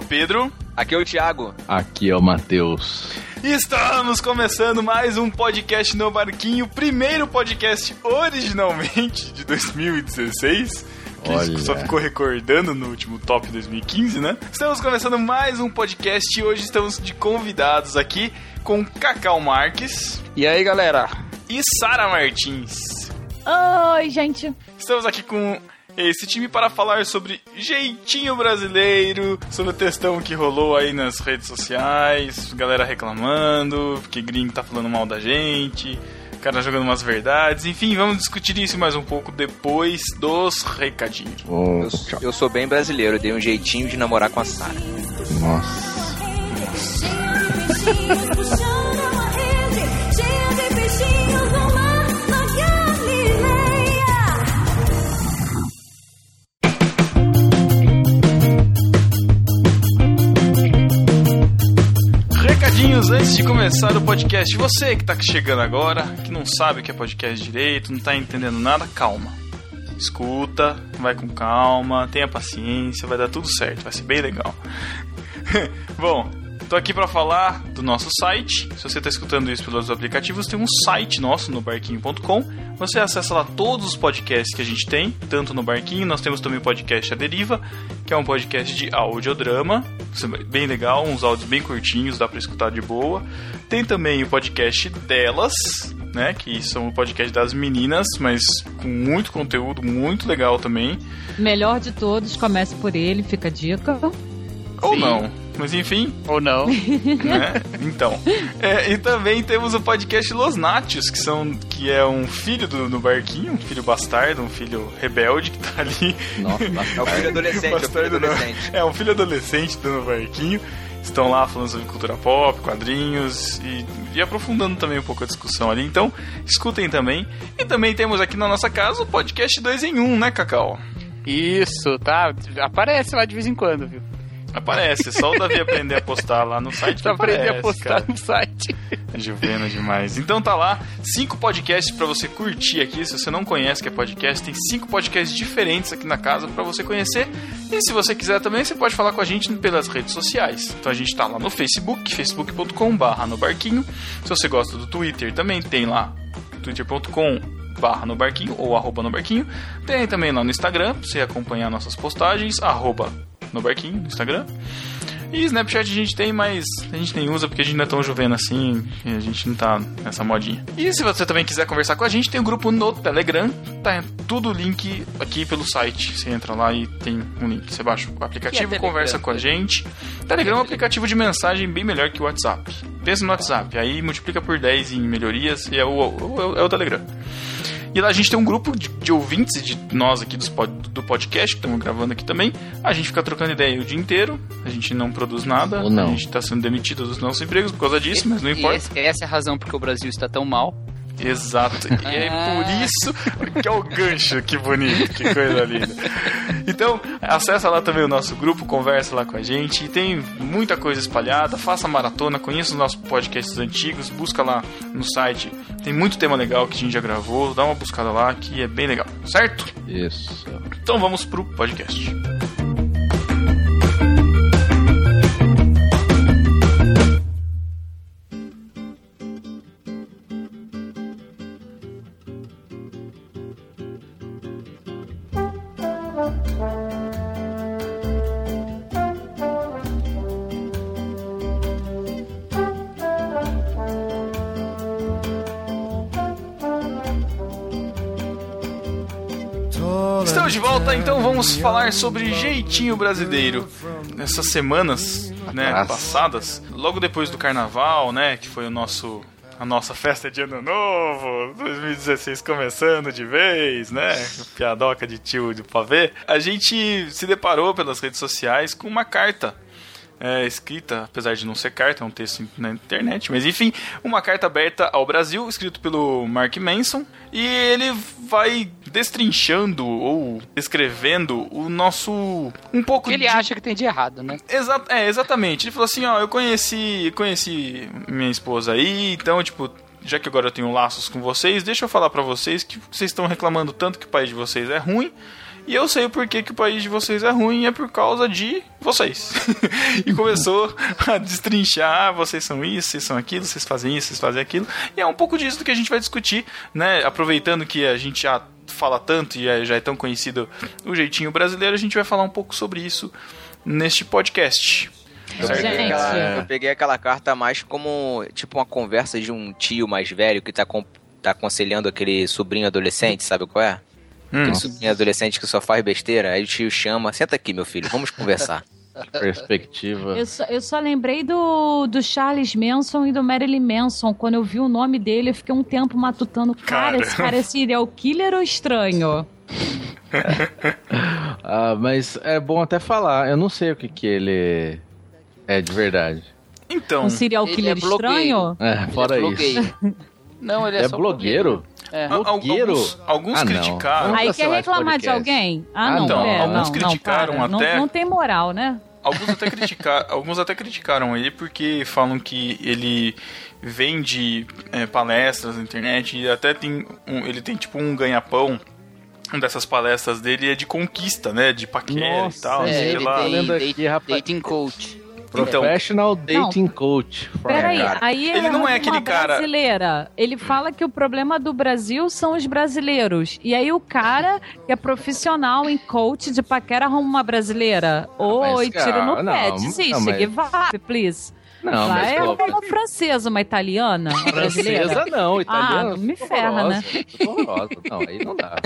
é o Pedro. Aqui é o Thiago. Aqui é o Matheus. Estamos começando mais um podcast no Barquinho, primeiro podcast originalmente de 2016. Que Olha. só ficou recordando no último top 2015, né? Estamos começando mais um podcast e hoje estamos de convidados aqui com Cacau Marques E aí, galera? e Sara Martins. Oi, gente. Estamos aqui com esse time para falar sobre jeitinho brasileiro, sobre o textão que rolou aí nas redes sociais, galera reclamando, que gringo tá falando mal da gente, cara jogando umas verdades, enfim, vamos discutir isso mais um pouco depois dos recadinhos. Oh, Eu, sou- eu sou bem brasileiro, dei um jeitinho de namorar com a Sara. nossa. Puxando Recadinhos antes de começar o podcast. Você que tá chegando agora, que não sabe o que é podcast direito, não tá entendendo nada, calma. Escuta, vai com calma, tenha paciência, vai dar tudo certo, vai ser bem legal. Bom, tô aqui para falar do nosso site. Se você tá escutando isso pelos aplicativos, tem um site nosso no barquinho.com. Você acessa lá todos os podcasts que a gente tem, tanto no Barquinho, nós temos também o podcast A Deriva, que é um podcast de audiodrama, é bem legal, uns áudios bem curtinhos, dá pra escutar de boa. Tem também o podcast delas, né, que são o podcast das meninas, mas com muito conteúdo, muito legal também. Melhor de todos, comece por ele, fica a dica. Ou não, mas enfim, Ou não. né? Então. É, e também temos o podcast Los Nátios, que, são, que é um filho do, do Barquinho, um filho bastardo, um filho rebelde que tá ali. Nossa, É o filho adolescente, é o filho Bastardo não. adolescente. É um filho adolescente do no Barquinho. Estão lá falando sobre cultura pop, quadrinhos e, e aprofundando também um pouco a discussão ali. Então, escutem também. E também temos aqui na nossa casa o podcast 2 em 1, um, né, Cacau? Isso, tá? Aparece lá de vez em quando, viu? Aparece, só o Davi aprender a postar lá no site. Só aprender aparece, a postar cara. no site. Juvena demais. Então tá lá, cinco podcasts pra você curtir aqui. Se você não conhece que é podcast, tem cinco podcasts diferentes aqui na casa pra você conhecer. E se você quiser também, você pode falar com a gente pelas redes sociais. Então a gente tá lá no Facebook, facebook.com/barra no barquinho. Se você gosta do Twitter, também tem lá twitter.com barra no barquinho ou arroba no barquinho. Tem também lá no Instagram, pra você acompanhar nossas postagens, arroba no barquinho no Instagram. E Snapchat a gente tem, mas a gente nem usa porque a gente não é tão jovem assim e a gente não tá nessa modinha. E se você também quiser conversar com a gente, tem o grupo no Telegram, tá tudo link aqui pelo site. Você entra lá e tem um link. Você baixa o aplicativo, é conversa com a gente. Telegram é um aplicativo de mensagem bem melhor que o WhatsApp. Pensa no WhatsApp, aí multiplica por 10 em melhorias e é o, o- é o Telegram. E lá a gente tem um grupo de, de ouvintes de nós aqui dos pod- do podcast, que estamos gravando aqui também. A gente fica trocando ideia o dia inteiro, a gente não produz nada, Ou não. a gente tá sendo demitido dos nossos empregos por causa disso, mas não E importa. esse- essa é a razão porque o Brasil está tão mal. Exato. E é por isso que é o gancho. Que bonito, que coisa linda. Então, acessa lá também o nosso grupo, conversa lá com a gente. Tem muita coisa espalhada. Faça maratona, conheça os nossos podcasts antigos, busca lá no site. Tem muito tema legal que a gente já gravou. Dá uma buscada lá que é bem legal, certo? Isso. Então vamos pro podcast. Falar sobre jeitinho brasileiro. Nessas semanas, né, passadas, logo depois do carnaval, né, que foi o nosso a nossa festa de ano novo, 2016 começando de vez, né? Piadoca de tio de pavê. A gente se deparou pelas redes sociais com uma carta é, escrita, apesar de não ser carta, é um texto na internet, mas enfim, uma carta aberta ao Brasil, escrito pelo Mark Manson, e ele vai destrinchando ou descrevendo o nosso um pouco que ele de acha que tem de errado, né? Exa é, exatamente. Ele falou assim, ó, eu conheci, conheci minha esposa aí, então, tipo, já que agora eu tenho laços com vocês, deixa eu falar pra vocês que vocês estão reclamando tanto que o país de vocês é ruim. E eu sei o porquê que o país de vocês é ruim, é por causa de vocês. e começou a destrinchar, ah, vocês são isso, vocês são aquilo, vocês fazem isso, vocês fazem aquilo. E é um pouco disso que a gente vai discutir, né? Aproveitando que a gente já fala tanto e já é tão conhecido o jeitinho brasileiro, a gente vai falar um pouco sobre isso neste podcast. Eu peguei, Gente. aquela, eu peguei aquela carta mais como tipo uma conversa de um tio mais velho que tá, com- tá aconselhando aquele sobrinho adolescente, sabe qual é? Hum. Aquele sobrinho adolescente que só faz besteira, aí o tio chama, senta aqui, meu filho, vamos conversar. Perspectiva. Eu só, eu só lembrei do, do Charles Manson e do Marilyn Manson. Quando eu vi o nome dele, eu fiquei um tempo matutando. Cara, esse cara é serial killer ou estranho? Ah, mas é bom até falar. Eu não sei o que que ele é de verdade. Então, Um serial Ele killer é estranho? É, fora Ele é isso. Não, ele é, É só blogueiro? É. blogueiro? alguns, alguns Ah, criticaram. Aí quer esse reclamar de alguém? Ah, Ah, não, não. é, Alguns não, criticaram não, até- Não, não tem moral, né? Alguns até, criticar, alguns até criticaram ele porque falam que ele vende é, palestras na internet e até tem um, ele tem tipo um ganha-pão dessas palestras dele é de conquista, né? De paquera Nossa, e tal. é, sei ele lá. tem dating coach. Então, Professional Dating Coach. Peraí, aí ele, Ele não é aquele cara- brasileira. Ele fala que o problema do Brasil são os brasileiros. E aí o cara que é profissional em coach de paquera arruma uma brasileira. Oi, cara, tira no não, pé, não, desiste, mas- vai, please. Não, Lá mas é pô, uma francesa, uma italiana, uma francesa não, italiana. Ah, me ferra, né? Horrorosa. Não, aí não dá.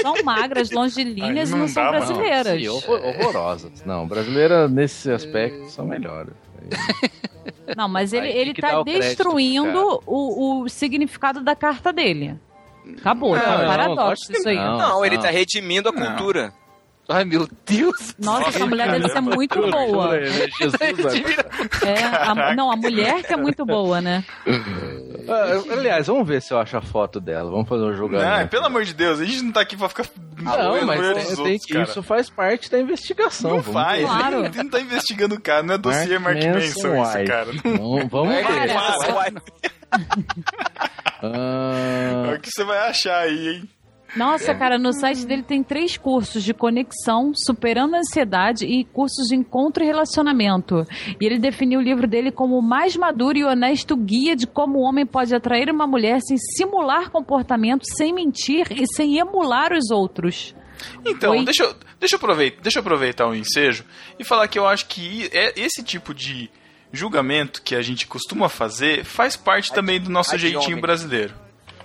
São magras, longilíneas e não não são dá, mano. brasileiras. Sim, horror- horrorosas. Não, brasileira nesse aspecto são melhores. Não, mas ele, Aí ele tá destruindo o, o significado da carta dele. Acabou, Não, tá um não, paradoxo que isso aí. não. Não, ele não. tá redimindo a Não. cultura. Ai, meu Deus. Nossa, essa mulher deve ser muito boa. Jesus, É, a- não, a mulher que é muito boa, né? Ah, Aliás, vamos ver se eu acho a foto dela. Vamos fazer um Não, julgamento. pelo amor de Deus, a gente não tá aqui pra ficar. Não, mas tem- outros, que- isso faz parte da investigação. Não vamos faz. Claro. ele não tá investigando o cara, não é dossiê Mark Mark Manson Manson isso, cara. Não, vamos É, ver. Cara, Ah, É o que você vai achar aí, hein? Nossa, cara, no site dele tem três cursos de conexão, superando a ansiedade e cursos de encontro e relacionamento. E ele definiu o livro dele como o mais maduro e honesto guia de como o homem pode atrair uma mulher sem simular comportamento, sem mentir e sem emular os outros. Então, Oi? deixa eu, deixa, eu aproveitar, deixa eu aproveitar o ensejo e falar que eu acho que é esse tipo de julgamento que a gente costuma fazer faz parte também do nosso jeitinho brasileiro.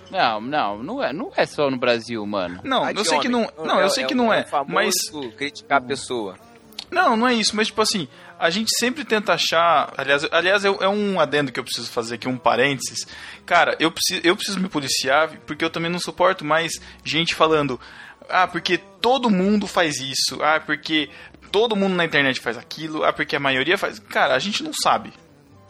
Não, não, não é, não é só no Brasil, mano. Não, eu sei que não, não, eu sei que não é, famoso mas criticar a pessoa. Não, não é isso, mas tipo assim, a gente sempre tenta achar. Aliás, aliás é, é um adendo que eu preciso fazer aqui, um parênteses. Cara, eu preciso, eu preciso me policiar porque eu também não suporto mais gente falando. Ah, porque todo mundo faz isso. Ah, porque todo mundo na internet faz aquilo. Ah, porque a maioria faz. Cara, a gente não sabe.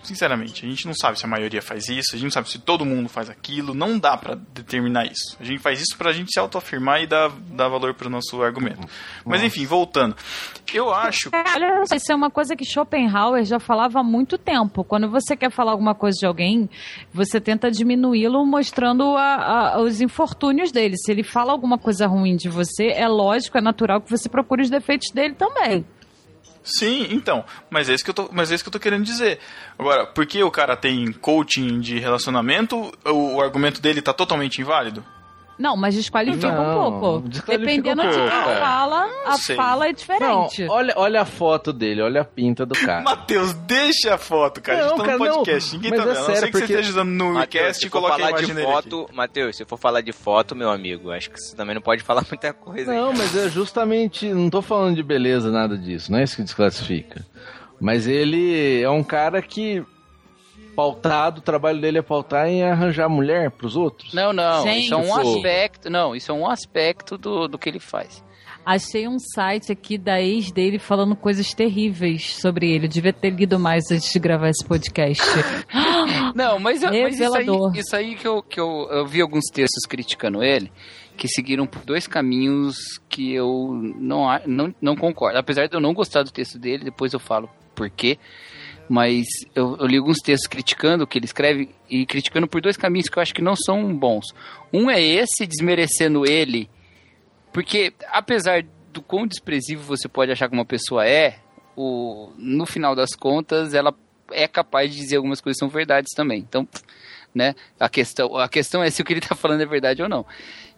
Sinceramente, a gente não sabe se a maioria faz isso, a gente não sabe se todo mundo faz aquilo, não dá pra determinar isso. A gente faz isso pra gente se autoafirmar e dar, dar valor pro nosso argumento. Mas enfim, voltando. Eu acho Olha, isso é uma coisa que Schopenhauer já falava há muito tempo. Quando você quer falar alguma coisa de alguém, você tenta diminuí-lo mostrando a- a- os infortúnios dele. Se ele fala alguma coisa ruim de você, é lógico, é natural que você procure os defeitos dele também. Sim, então, mas é isso que eu tô, mas é isso que eu tô querendo dizer. Agora, porque o cara tem coaching de relacionamento, o, o argumento dele tá totalmente inválido? Não, mas desqualifica Não, um pouco. desqualifica Dependendo um de pouco, quem é. fala, a sei. fala é não, diferente. olha, olha a foto dele, olha a pinta do cara. Matheus, deixa a foto, cara. a gente Não, tá no não. podcast, ninguém Mas tá é vendo. a não sério, ser que você porque- esteja usando no se e for coloque a falar de imagem dele aqui. foto, Matheus, se for falar de foto, meu amigo, acho que você também não pode falar muita coisa. aí. Não, mas é justamente. Não tô falando de beleza, nada disso. Não é isso que desclassifica. Mas ele é um cara que. Pautado, o trabalho dele é pautar em arranjar mulher pros outros. Não, não, Gente. isso é um Pô. aspecto, não, isso é um aspecto do, do que ele faz. Achei um site aqui da ex dele falando coisas terríveis sobre ele. Eu devia ter lido mais antes de gravar esse podcast. Não, mas, eu- mas isso aí, isso aí que, eu, que eu, eu vi alguns textos criticando ele, que seguiram por dois caminhos que eu não, não, não concordo. Apesar de eu não gostar do texto dele, depois eu falo por quê. Mas eu, eu li alguns textos criticando o que ele escreve e criticando por dois caminhos que eu acho que não são bons. Um é esse, desmerecendo ele, porque apesar do quão desprezível você pode achar que uma pessoa é, o, no final das contas, ela é capaz de dizer algumas coisas que são verdades também. Então, né? A questão, a questão é se o que ele tá falando é verdade ou não.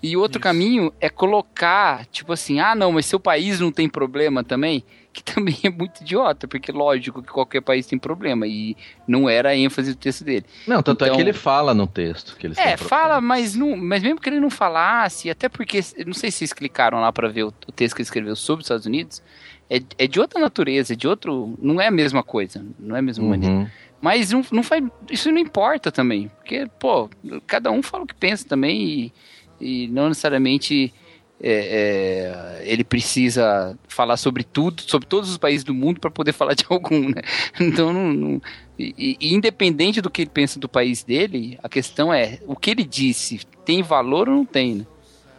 E outro caminho é colocar, tipo assim, ah, não, mas seu país não tem problema também, que também é muito idiota, porque lógico que qualquer país tem problema e não era a ênfase do texto dele. Não, tanto é Então- que ele fala no texto que eles É, fala, mas não, mas mesmo que ele não falasse, até porque não sei se vocês clicaram lá pra ver o, o texto que ele escreveu sobre os Estados Unidos, é, é de outra natureza, é de outro, não é a mesma coisa, não é a mesma maneira. Uhum. Mas não, não faz, isso não importa também. Porque, pô, cada um fala o que pensa também e, e não necessariamente é, é, ele precisa falar sobre tudo, sobre todos os países do mundo para poder falar de algum, né? Então, não, não- e- e independente do que ele pensa do país dele, a questão é, o que ele disse tem valor ou não tem, né?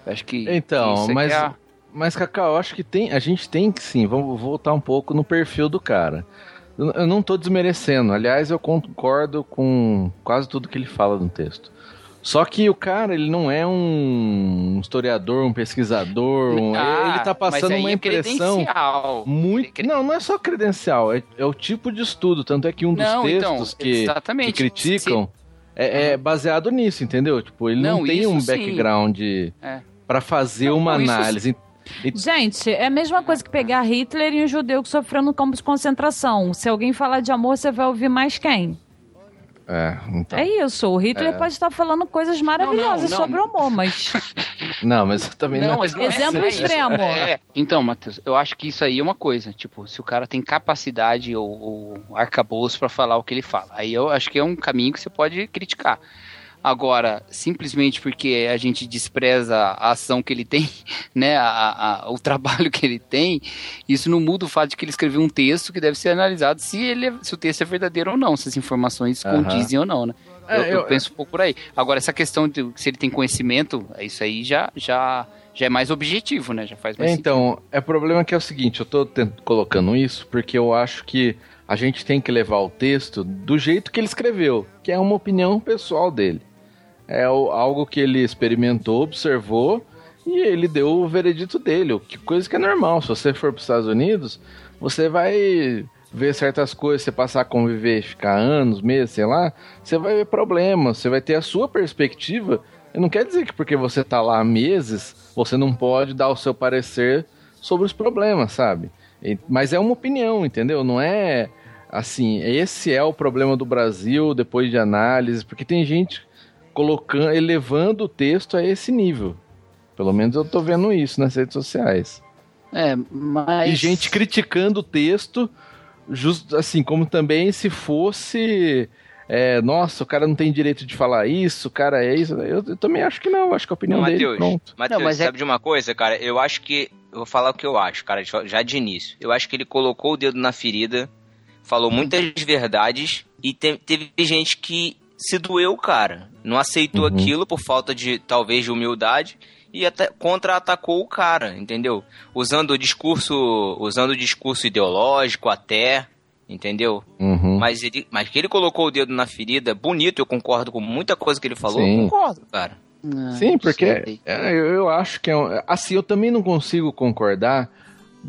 Eu Acho que Então, é mas, é a- mas Cacau, eu acho que tem, a gente tem que sim, vamos voltar um pouco no perfil do cara. Eu, não tô desmerecendo, aliás, eu concordo com quase tudo que ele fala no texto. Só que o cara, ele não é um historiador, um pesquisador, um- Ah, ele tá mas passando aí uma é impressão credencial. muito... Cre- Não, não é só credencial, é, é o tipo de estudo, tanto é que um dos Não, então, textos que, que exatamente. criticam é, é baseado nisso, entendeu? Tipo, ele não, Não, tem um background É. pra fazer Não, uma não, isso análise. Gente, é a mesma coisa que pegar Hitler e um judeu que sofreu no campo de concentração. Se alguém falar de amor, você vai ouvir mais quem? É, então. É isso. O Hitler pode estar falando coisas maravilhosas não. sobre o amor, mas. Não, mas eu também não. Não, não é Exemplo extremo. É. Então, Matheus, eu acho que isso aí é uma coisa. Tipo, se o cara tem capacidade ou, ou arcabouço pra falar o que ele fala. Aí eu acho que é um caminho que você pode criticar. Agora, simplesmente porque a gente despreza a ação que ele tem, né, a- a- o trabalho que ele tem, isso não muda o fato de que ele escreveu um texto que deve ser analisado se, ele é- se o texto é verdadeiro ou não, se as informações Aham. condizem ou não, né? É, eu, eu eu- penso um pouco por aí. Agora, essa questão de se ele tem conhecimento, isso aí já, já, já é mais objetivo, né? Já faz mais É, então, é problema que é o seguinte, eu tô tent- colocando isso porque eu acho que a gente tem que levar o texto do jeito que ele escreveu, que é uma opinião pessoal dele. É algo que ele experimentou, observou e ele deu o veredito dele, que coisa que é normal. Se você for para os Estados Unidos, você vai ver certas coisas, você passar a conviver, ficar anos, meses, sei lá, você vai ver problemas, você vai ter a sua perspectiva. E não quer dizer que porque você tá lá há meses, você não pode dar o seu parecer sobre os problemas, sabe? Mas é uma opinião, entendeu? Não é assim, esse é o problema do Brasil depois de análise, porque tem gente colocando, elevando o texto a esse nível. Pelo menos eu tô vendo isso nas redes sociais. É, mas... E gente criticando o texto, justo assim, como também se fosse. é, nossa, o cara não tem direito de falar isso, o cara é isso. Eu, eu também acho que não, acho que a opinião dele. Matheus, Pronto. Matheus, Não, mas é- sabe de uma coisa, cara? Eu acho que. Eu vou falar o que eu acho, cara, já- já de início. Eu acho que ele colocou o dedo na ferida, falou muitas verdades e te- teve gente que se doeu, cara. Não aceitou Uhum. aquilo por falta de, talvez, de humildade e até contra-atacou o cara, entendeu? Usando o discurso, usando o discurso ideológico até, entendeu? Uhum. Mas ele, mas que ele colocou o dedo na ferida, bonito, eu concordo com muita coisa que ele falou, Sim. eu concordo, cara. Ah, Sim, porque é, eu, eu acho que é um, assim, eu também não consigo concordar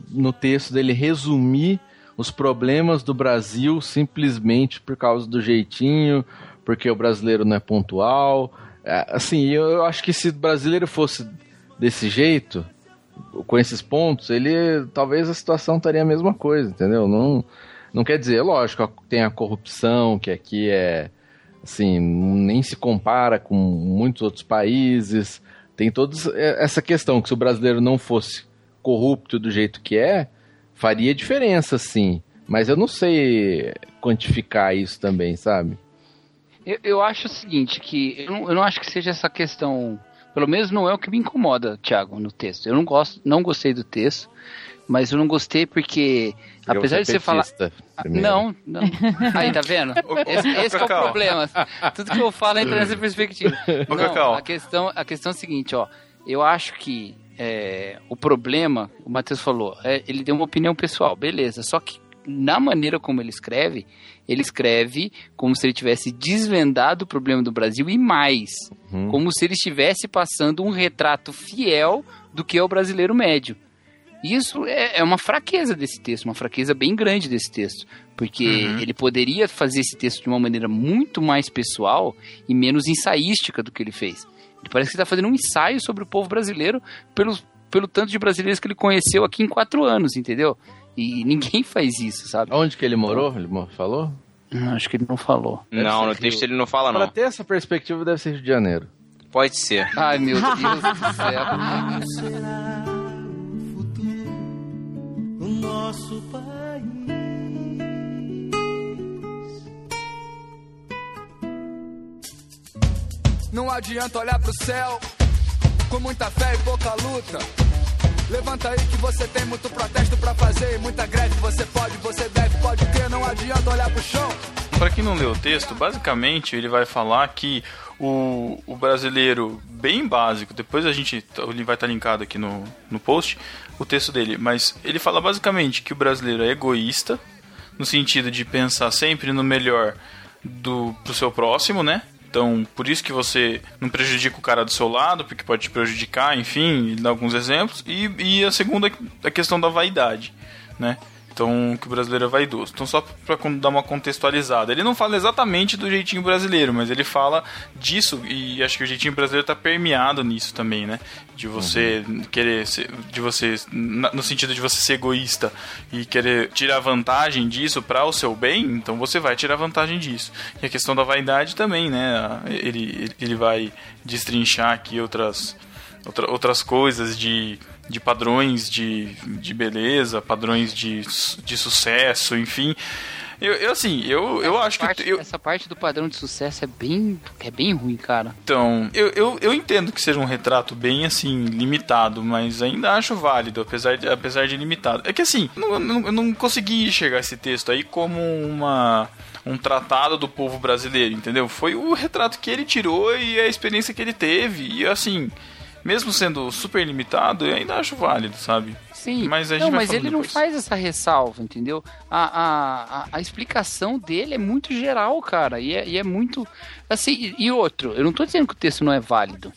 no texto dele resumir os problemas do Brasil simplesmente por causa do jeitinho, porque o brasileiro não é pontual. É, assim, eu, acho que se o brasileiro fosse desse jeito, com esses pontos, ele talvez a situação estaria a mesma coisa, entendeu? Não, não quer dizer, lógico, tem a corrupção, que aqui é assim, nem se compara com muitos outros países. Tem toda essa questão que se o brasileiro não fosse corrupto do jeito que é, faria diferença, sim. Mas eu não sei quantificar isso também, sabe? Eu, eu acho o seguinte, que eu não, eu não acho que seja essa questão. Pelo menos não é o que me incomoda, Thiago, no texto. Eu não gosto, não gostei do texto, mas eu não gostei porque, apesar Eu de sou você falar. primeiro. Não, não. Aí, tá vendo? Esse, esse que é o problema. Tudo que eu falo entra nessa perspectiva. Não, a questão, a questão é a seguinte, ó. Eu acho que é, o problema, o Matheus falou, é, ele deu uma opinião pessoal, beleza. Só que na maneira como ele escreve, ele escreve como se ele tivesse desvendado o problema do Brasil e mais, Uhum. como se ele estivesse passando um retrato fiel do que é o brasileiro médio. E isso é, é uma fraqueza desse texto, uma fraqueza bem grande desse texto. Porque Uhum. ele poderia fazer esse texto de uma maneira muito mais pessoal e menos ensaística do que ele fez. Ele parece que está fazendo um ensaio sobre o povo brasileiro pelo, pelo tanto de brasileiros que ele conheceu aqui em quatro anos, entendeu? E ninguém faz isso, sabe? Onde que ele morou? Ele falou? Acho que ele não falou. Deve Não, no Rio. texto ele não fala, Pra não. ter essa perspectiva deve ser Rio de Janeiro. Pode ser. Ai, meu Deus do céu. o nosso país. Não adianta olhar pro céu com muita fé e pouca luta. Levanta aí que você tem muito protesto pra fazer e muita greve. Você pode, você deve, pode ter. Não adianta olhar pro chão. Pra quem não leu o texto, basicamente ele vai falar que o, o brasileiro, bem básico, depois a gente ele vai estar linkado aqui no, no post, o texto dele, mas ele fala basicamente que o brasileiro é egoísta, no sentido de pensar sempre no melhor do pro seu próximo, né? Então, por isso que você não prejudica o cara do seu lado, porque pode te prejudicar, enfim, dá alguns exemplos. E, e a segunda, a questão da vaidade, né? Então, que o brasileiro é vaidoso. Então, só para dar uma contextualizada. Ele não fala exatamente do jeitinho brasileiro, mas ele fala disso, e acho que o jeitinho brasileiro tá permeado nisso também, né? De você querer ser, de você, no sentido de você ser egoísta e querer tirar vantagem disso para o seu bem, então você vai tirar vantagem disso. E a questão da vaidade também, né? Ele, ele vai destrinchar aqui outras outra- outras coisas de, de padrões de, de beleza, padrões de, de sucesso, enfim. Eu, eu, assim, eu, eu acho que. Parte- eu- Essa parte do padrão de sucesso é bem, é bem ruim, cara. então, eu, eu, eu entendo que seja um retrato bem, assim, limitado, mas ainda acho válido, apesar de, apesar de limitado. É que, assim, não- não- eu não consegui enxergar esse texto aí como uma um tratado do povo brasileiro, entendeu? Foi o retrato que ele tirou e a experiência que ele teve. E, assim, mesmo sendo super limitado, eu ainda acho válido, sabe? Sim, Mas a gente não, mas ele não depois. faz essa ressalva, entendeu? A, a, a, a explicação dele é muito geral, cara, e é, e é muito. Assim, e e outro, eu não tô dizendo que o texto não é válido.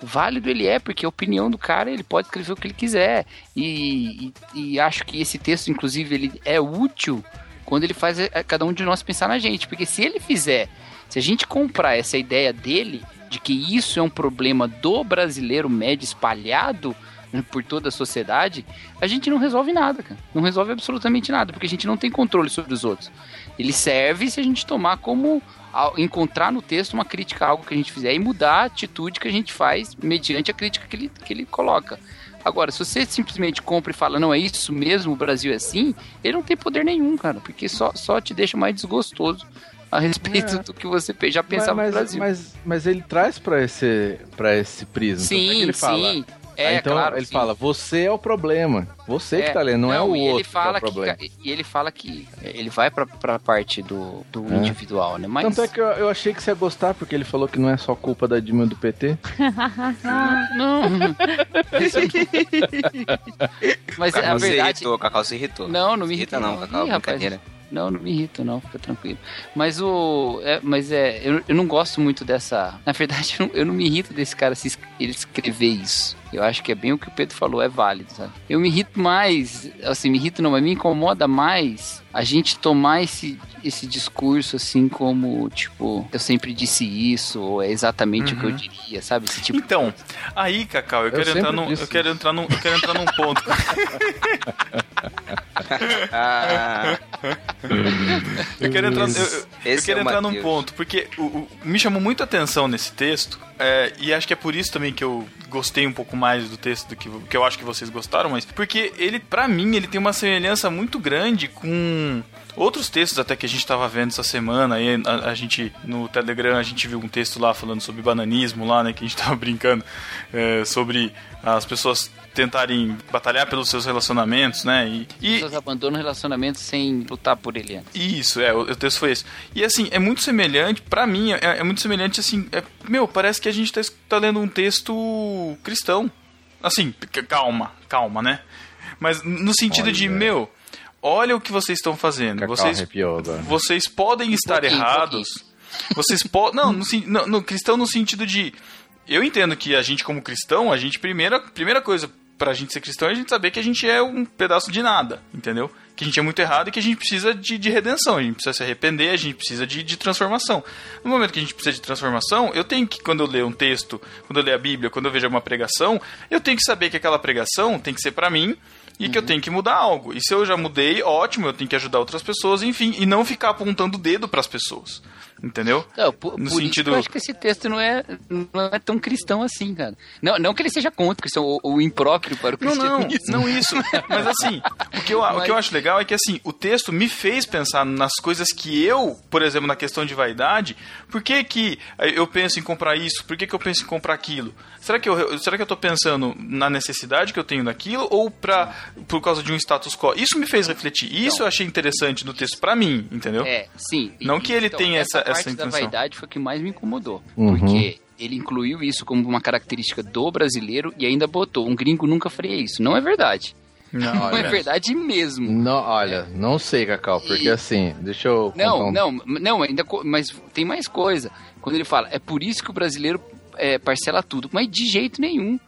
Válido ele é, porque a opinião do cara, ele pode escrever o que ele quiser. E, e, e acho que esse texto, inclusive, ele é útil quando ele faz eh, cada um de nós pensar na gente. Porque se ele fizer, se a gente comprar essa ideia dele, de que isso é um problema do brasileiro médio espalhado né, por toda a sociedade, a gente não resolve nada, cara. Não resolve absolutamente nada, porque a gente não tem controle sobre os outros. Ele serve se a gente tomar como encontrar no texto uma crítica a algo que a gente fizer e mudar a atitude que a gente faz mediante a crítica que ele, que ele coloca. Agora, se você simplesmente compra e fala, não, é isso mesmo, o Brasil é assim, ele não tem poder nenhum, cara, porque só, só te deixa mais desgostoso a respeito É. do que você já pensava mas, no Brasil. mas, mas ele traz pra esse, pra esse prisma. Tanto é que sim, ele fala, sim. Aí, É, então claro, ele sim. fala, você é o problema. Você que tá lendo, não, é o e outro ele fala que é o problema. Que, e ele fala que ele vai pra, pra parte do, do É. individual, né? Mas Tanto é que eu, eu achei que você ia gostar, porque ele falou que não é só culpa da Dilma do PT. não. Isso aqui- Mas O a se verdade irritou, o Cacau se irritou. Não, não me irrita não, não. Cacau, Ih, rapaz, brincadeira. Não, não me irrito não, fica tranquilo. Mas o. É, mas é. Eu, eu não gosto muito dessa. Na verdade, eu não, eu não me irrito desse cara se ele escrever isso. Eu acho que é bem o que o Pedro falou, é válido, sabe? Eu me irrito mais, assim, me irrito não, mas me incomoda mais a gente tomar esse, esse discurso assim como, tipo, eu sempre disse isso, ou é exatamente o que eu diria, sabe? Esse tipo Então, aí, Cacau, eu, Eu quero entrar num, eu quero entrar num, eu quero entrar num ponto. Ah, Eu quero entrar, eu, eu- Esse quero é entrar num ponto, porque o- o- me chamou muito a atenção nesse texto, é, e acho que é por isso também que eu gostei um pouco mais do texto do que, que eu acho que vocês gostaram, mas porque ele, pra mim, ele tem uma semelhança muito grande com outros textos até que a gente tava vendo essa semana, aí a, a gente, no Telegram, a gente viu um texto lá falando sobre bananismo lá, né, que a gente tava brincando, é, sobre as pessoas tentarem batalhar pelos seus relacionamentos, né, e, as e, pessoas abandonam o relacionamento sem lutar por ele antes. isso, é, o, o texto foi esse. E assim, é muito semelhante, pra mim, é, é muito semelhante, assim, é- meu, parece que a gente tá, tá lendo um texto cristão. Assim, calma, calma, né? Mas no sentido de, Olha. meu, olha o que vocês estão fazendo. Cacau Vocês, arrepiou vocês podem estar pouquinho, errados. Vocês podem. Não, no, no, no cristão no sentido de. Eu entendo que a gente, como cristão, a gente, primeira, primeira coisa, pra gente ser cristão é a gente saber que a gente é um pedaço de nada, entendeu? Que a gente é muito errado e que a gente precisa de, de redenção, a gente precisa se arrepender, a gente precisa de, de transformação. No momento que a gente precisa de transformação, eu tenho que, quando eu ler um texto, quando eu ler a Bíblia, quando eu vejo uma pregação, eu tenho que saber que aquela pregação tem que ser pra mim e que eu tenho que mudar algo. E se eu já mudei, ótimo, eu tenho que ajudar outras pessoas, enfim, e não ficar apontando o dedo pras pessoas. Entendeu? Não, por, No por sentido- eu acho que esse texto não é, não é tão cristão assim, cara. Não, não que ele seja contra o cristão, ou, ou impróprio para o Não, não, cristianismo. não isso. Mas assim, o que, eu, o que eu acho legal é que assim, o texto me fez pensar nas coisas que eu, por exemplo, na questão de vaidade, por que, que eu penso em comprar isso? Por que, que eu penso em comprar aquilo? Será que eu, será que eu tô pensando na necessidade que eu tenho daquilo ou pra, por causa de um status quo? Isso me fez refletir. E Isso eu achei interessante no texto pra mim, entendeu? É, sim. E- Não que ele tenha essa- essa parte da intenção. vaidade foi o que mais me incomodou. Uhum. Porque ele incluiu isso como uma característica do brasileiro e ainda botou, um gringo nunca faria isso. Não é verdade. Não, Não é verdade mesmo. Não, olha, não sei, Cacau, porque E- assim, deixa eu. Não, um- não, não, ainda, mas tem mais coisa. Quando ele fala, é por isso que o brasileiro é, parcela tudo, mas de jeito nenhum.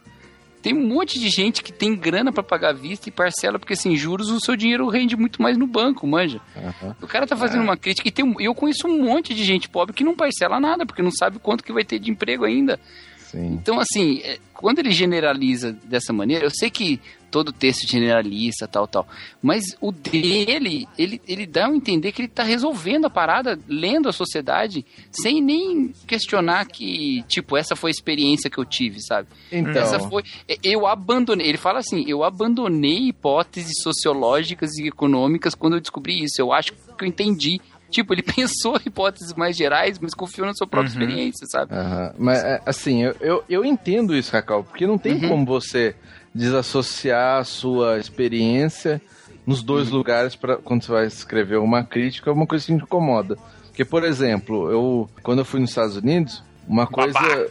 Tem um monte de gente que tem grana pra pagar à vista e parcela, porque sem juros o seu dinheiro rende muito mais no banco, manja. Aham. O cara tá fazendo uma crítica e tem, eu conheço um monte de gente pobre que não parcela nada, porque não sabe quanto que vai ter de emprego ainda. Sim. Então, assim, é, quando ele generaliza dessa maneira, eu sei que todo texto generaliza, tal, tal, mas o dele, ele, ele dá a entender que ele tá resolvendo a parada, lendo a sociedade, sem nem questionar que, tipo, essa foi a experiência que eu tive, sabe? Então, Essa foi. é, Eu abandonei. Ele fala assim: eu abandonei hipóteses sociológicas e econômicas quando eu descobri isso. Eu acho que eu entendi. Tipo, ele pensou hipóteses mais gerais, mas confiou na sua própria Uhum. experiência, sabe? Aham. Mas, é, assim, eu, eu, eu entendo isso, Cacau, porque não tem Uhum. como você desassociar a sua experiência nos dois Uhum. lugares para quando você vai escrever uma crítica, é uma coisa que te incomoda. Porque, por exemplo, eu quando eu fui nos Estados Unidos, uma coisa. Babaca.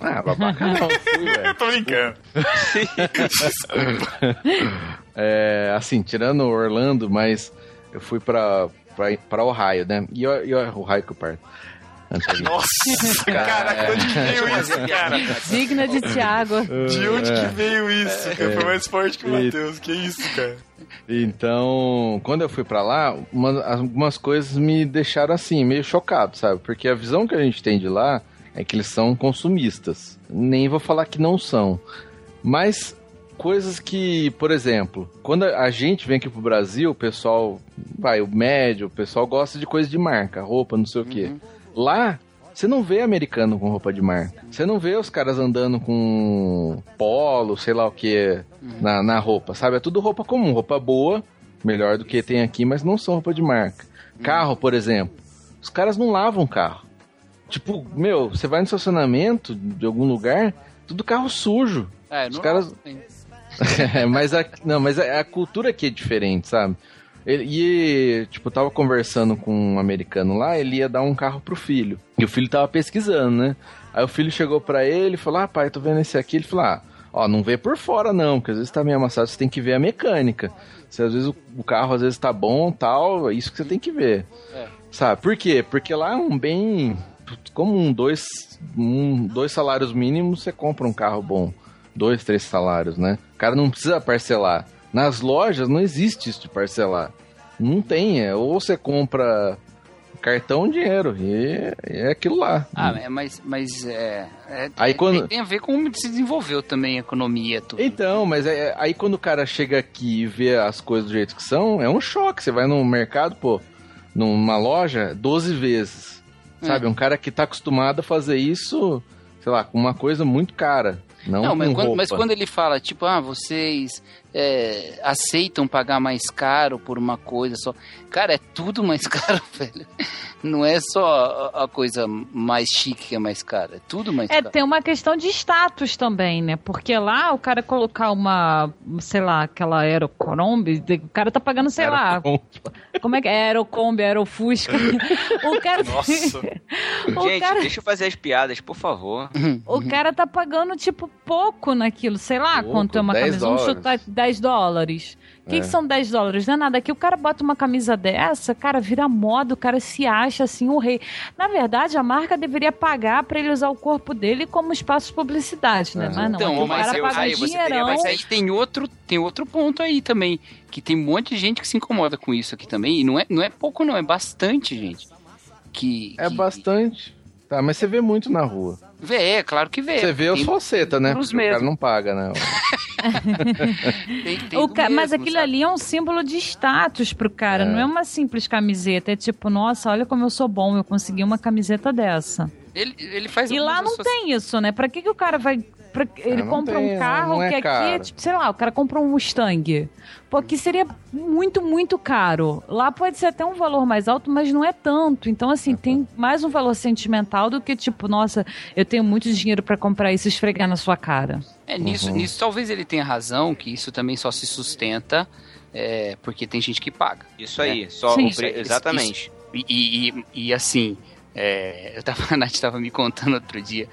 Ah, babaca não, fui. Eu tô brincando. É, assim, tirando Orlando, mas eu fui pra, pra, pra Ohio, né? E, e o Ohio que eu parto. Nossa, caraca, de onde que veio isso, cara? Digna de Tiago. De onde que veio isso, cara? Foi mais forte que o É. Matheus. Que isso, cara? Então, quando eu fui pra lá, uma- algumas coisas me deixaram assim, meio chocado, sabe? Porque a visão que a gente tem de lá é que eles são consumistas. Nem vou falar que não são. Mas coisas que, por exemplo, quando a gente vem aqui pro Brasil, o pessoal, vai, o médio, o pessoal gosta de coisa de marca, roupa, não sei o quê. Lá, você não vê americano com roupa de marca. Você não vê os caras andando com polo, sei lá o que, na, na roupa, sabe? É tudo roupa comum, roupa boa, melhor do que tem aqui, mas não são roupa de marca. Carro, por exemplo. Os caras não lavam carro. Tipo, meu, você vai no estacionamento de algum lugar, tudo carro sujo. É, Os não- caras- É, mas a, não, mas a, a cultura aqui é diferente, sabe? Ele, e, tipo, tava conversando com um americano lá, ele ia dar um carro pro filho. E o filho tava pesquisando, né? Aí o filho chegou pra ele e falou: Ah, pai, tô vendo esse aqui. Ele falou: Ah, ó, não vê por fora não, porque às vezes tá meio amassado, você tem que ver a mecânica. Se às vezes o, o carro às vezes tá bom tal, é isso que você tem que ver. É. Sabe? Por quê? Porque lá é um bem. Como um dois, um, dois salários mínimos, você compra um carro bom. Dois, três salários, né? O cara não precisa parcelar. Nas lojas não existe isso de parcelar. Não tem. É, ou você compra cartão dinheiro. E é aquilo lá. Ah, é, mas, mas é, é- Aí é- quando- tem, a ver com como se desenvolveu também a economia, tudo. Então, mas é- aí quando o cara chega aqui e vê as coisas do jeito que são, é um choque. Você vai no mercado, pô, numa loja, 12 vezes. Sabe? Um cara que tá acostumado a fazer isso, sei lá, com uma coisa muito cara. Não, Não, mas quando, mas quando ele fala, tipo, ah, vocês é, aceitam pagar mais caro por uma coisa só. Cara, é tudo mais caro, velho. Não é só a, a coisa mais chique que é mais cara, é tudo mais É, caro. tem uma questão de status também, né? Porque lá o cara colocar uma, sei lá, aquela Aerocombi, o cara tá pagando, sei lá, como é que é? Aerocombi, Aerofusca. o cara. Nossa. o Gente, cara, deixa eu fazer as piadas, por favor. o cara tá pagando, tipo, pouco naquilo, sei lá Pouco, quanto é uma 10 camisa. Vamos dólares. chutar 10 dólares. O que, É. que são 10 dólares? Não é nada. Aqui o cara bota uma camisa dessa, cara, vira moda, o cara se acha assim o rei. Na verdade, a marca deveria pagar pra ele usar o corpo dele como espaço de publicidade, né? Aham. Mas não, Então, o mas cara eu- paga aí um você teria-. Mas aí tem outro, tem outro ponto aí também. Que tem um monte de gente que se incomoda com isso aqui também. E não é, não é pouco, não, é bastante gente. Que, É que- bastante. Tá, mas você vê muito na rua. Vê, é claro que vê. Você vê os falseta, né? Cruz Porque o cara não paga, né? tem, tem ca- mas mesmo, aquilo sabe? ali é um símbolo de status pro cara, É. não é uma simples camiseta. É tipo, nossa, olha como eu sou bom, eu consegui uma camiseta dessa. Ele, ele faz E lá não tem isso, né? Pra que, que o cara vai. Pra- ele compra tem, um carro é que aqui é caro. tipo, sei lá, o cara compra um Mustang. Pô, aqui seria muito, muito caro. Lá pode ser até um valor mais alto, mas não é tanto. Então, assim, tem mais um valor sentimental do que, tipo, nossa, eu tenho muito dinheiro pra comprar isso e esfregar na sua cara. É, nisso, Uhum. nisso talvez ele tenha razão, que isso também só se sustenta é, porque tem gente que paga. Isso aí, só Sim. o pre- exatamente. E, e, e- e, assim, é, eu tava, a Nath tava me contando outro dia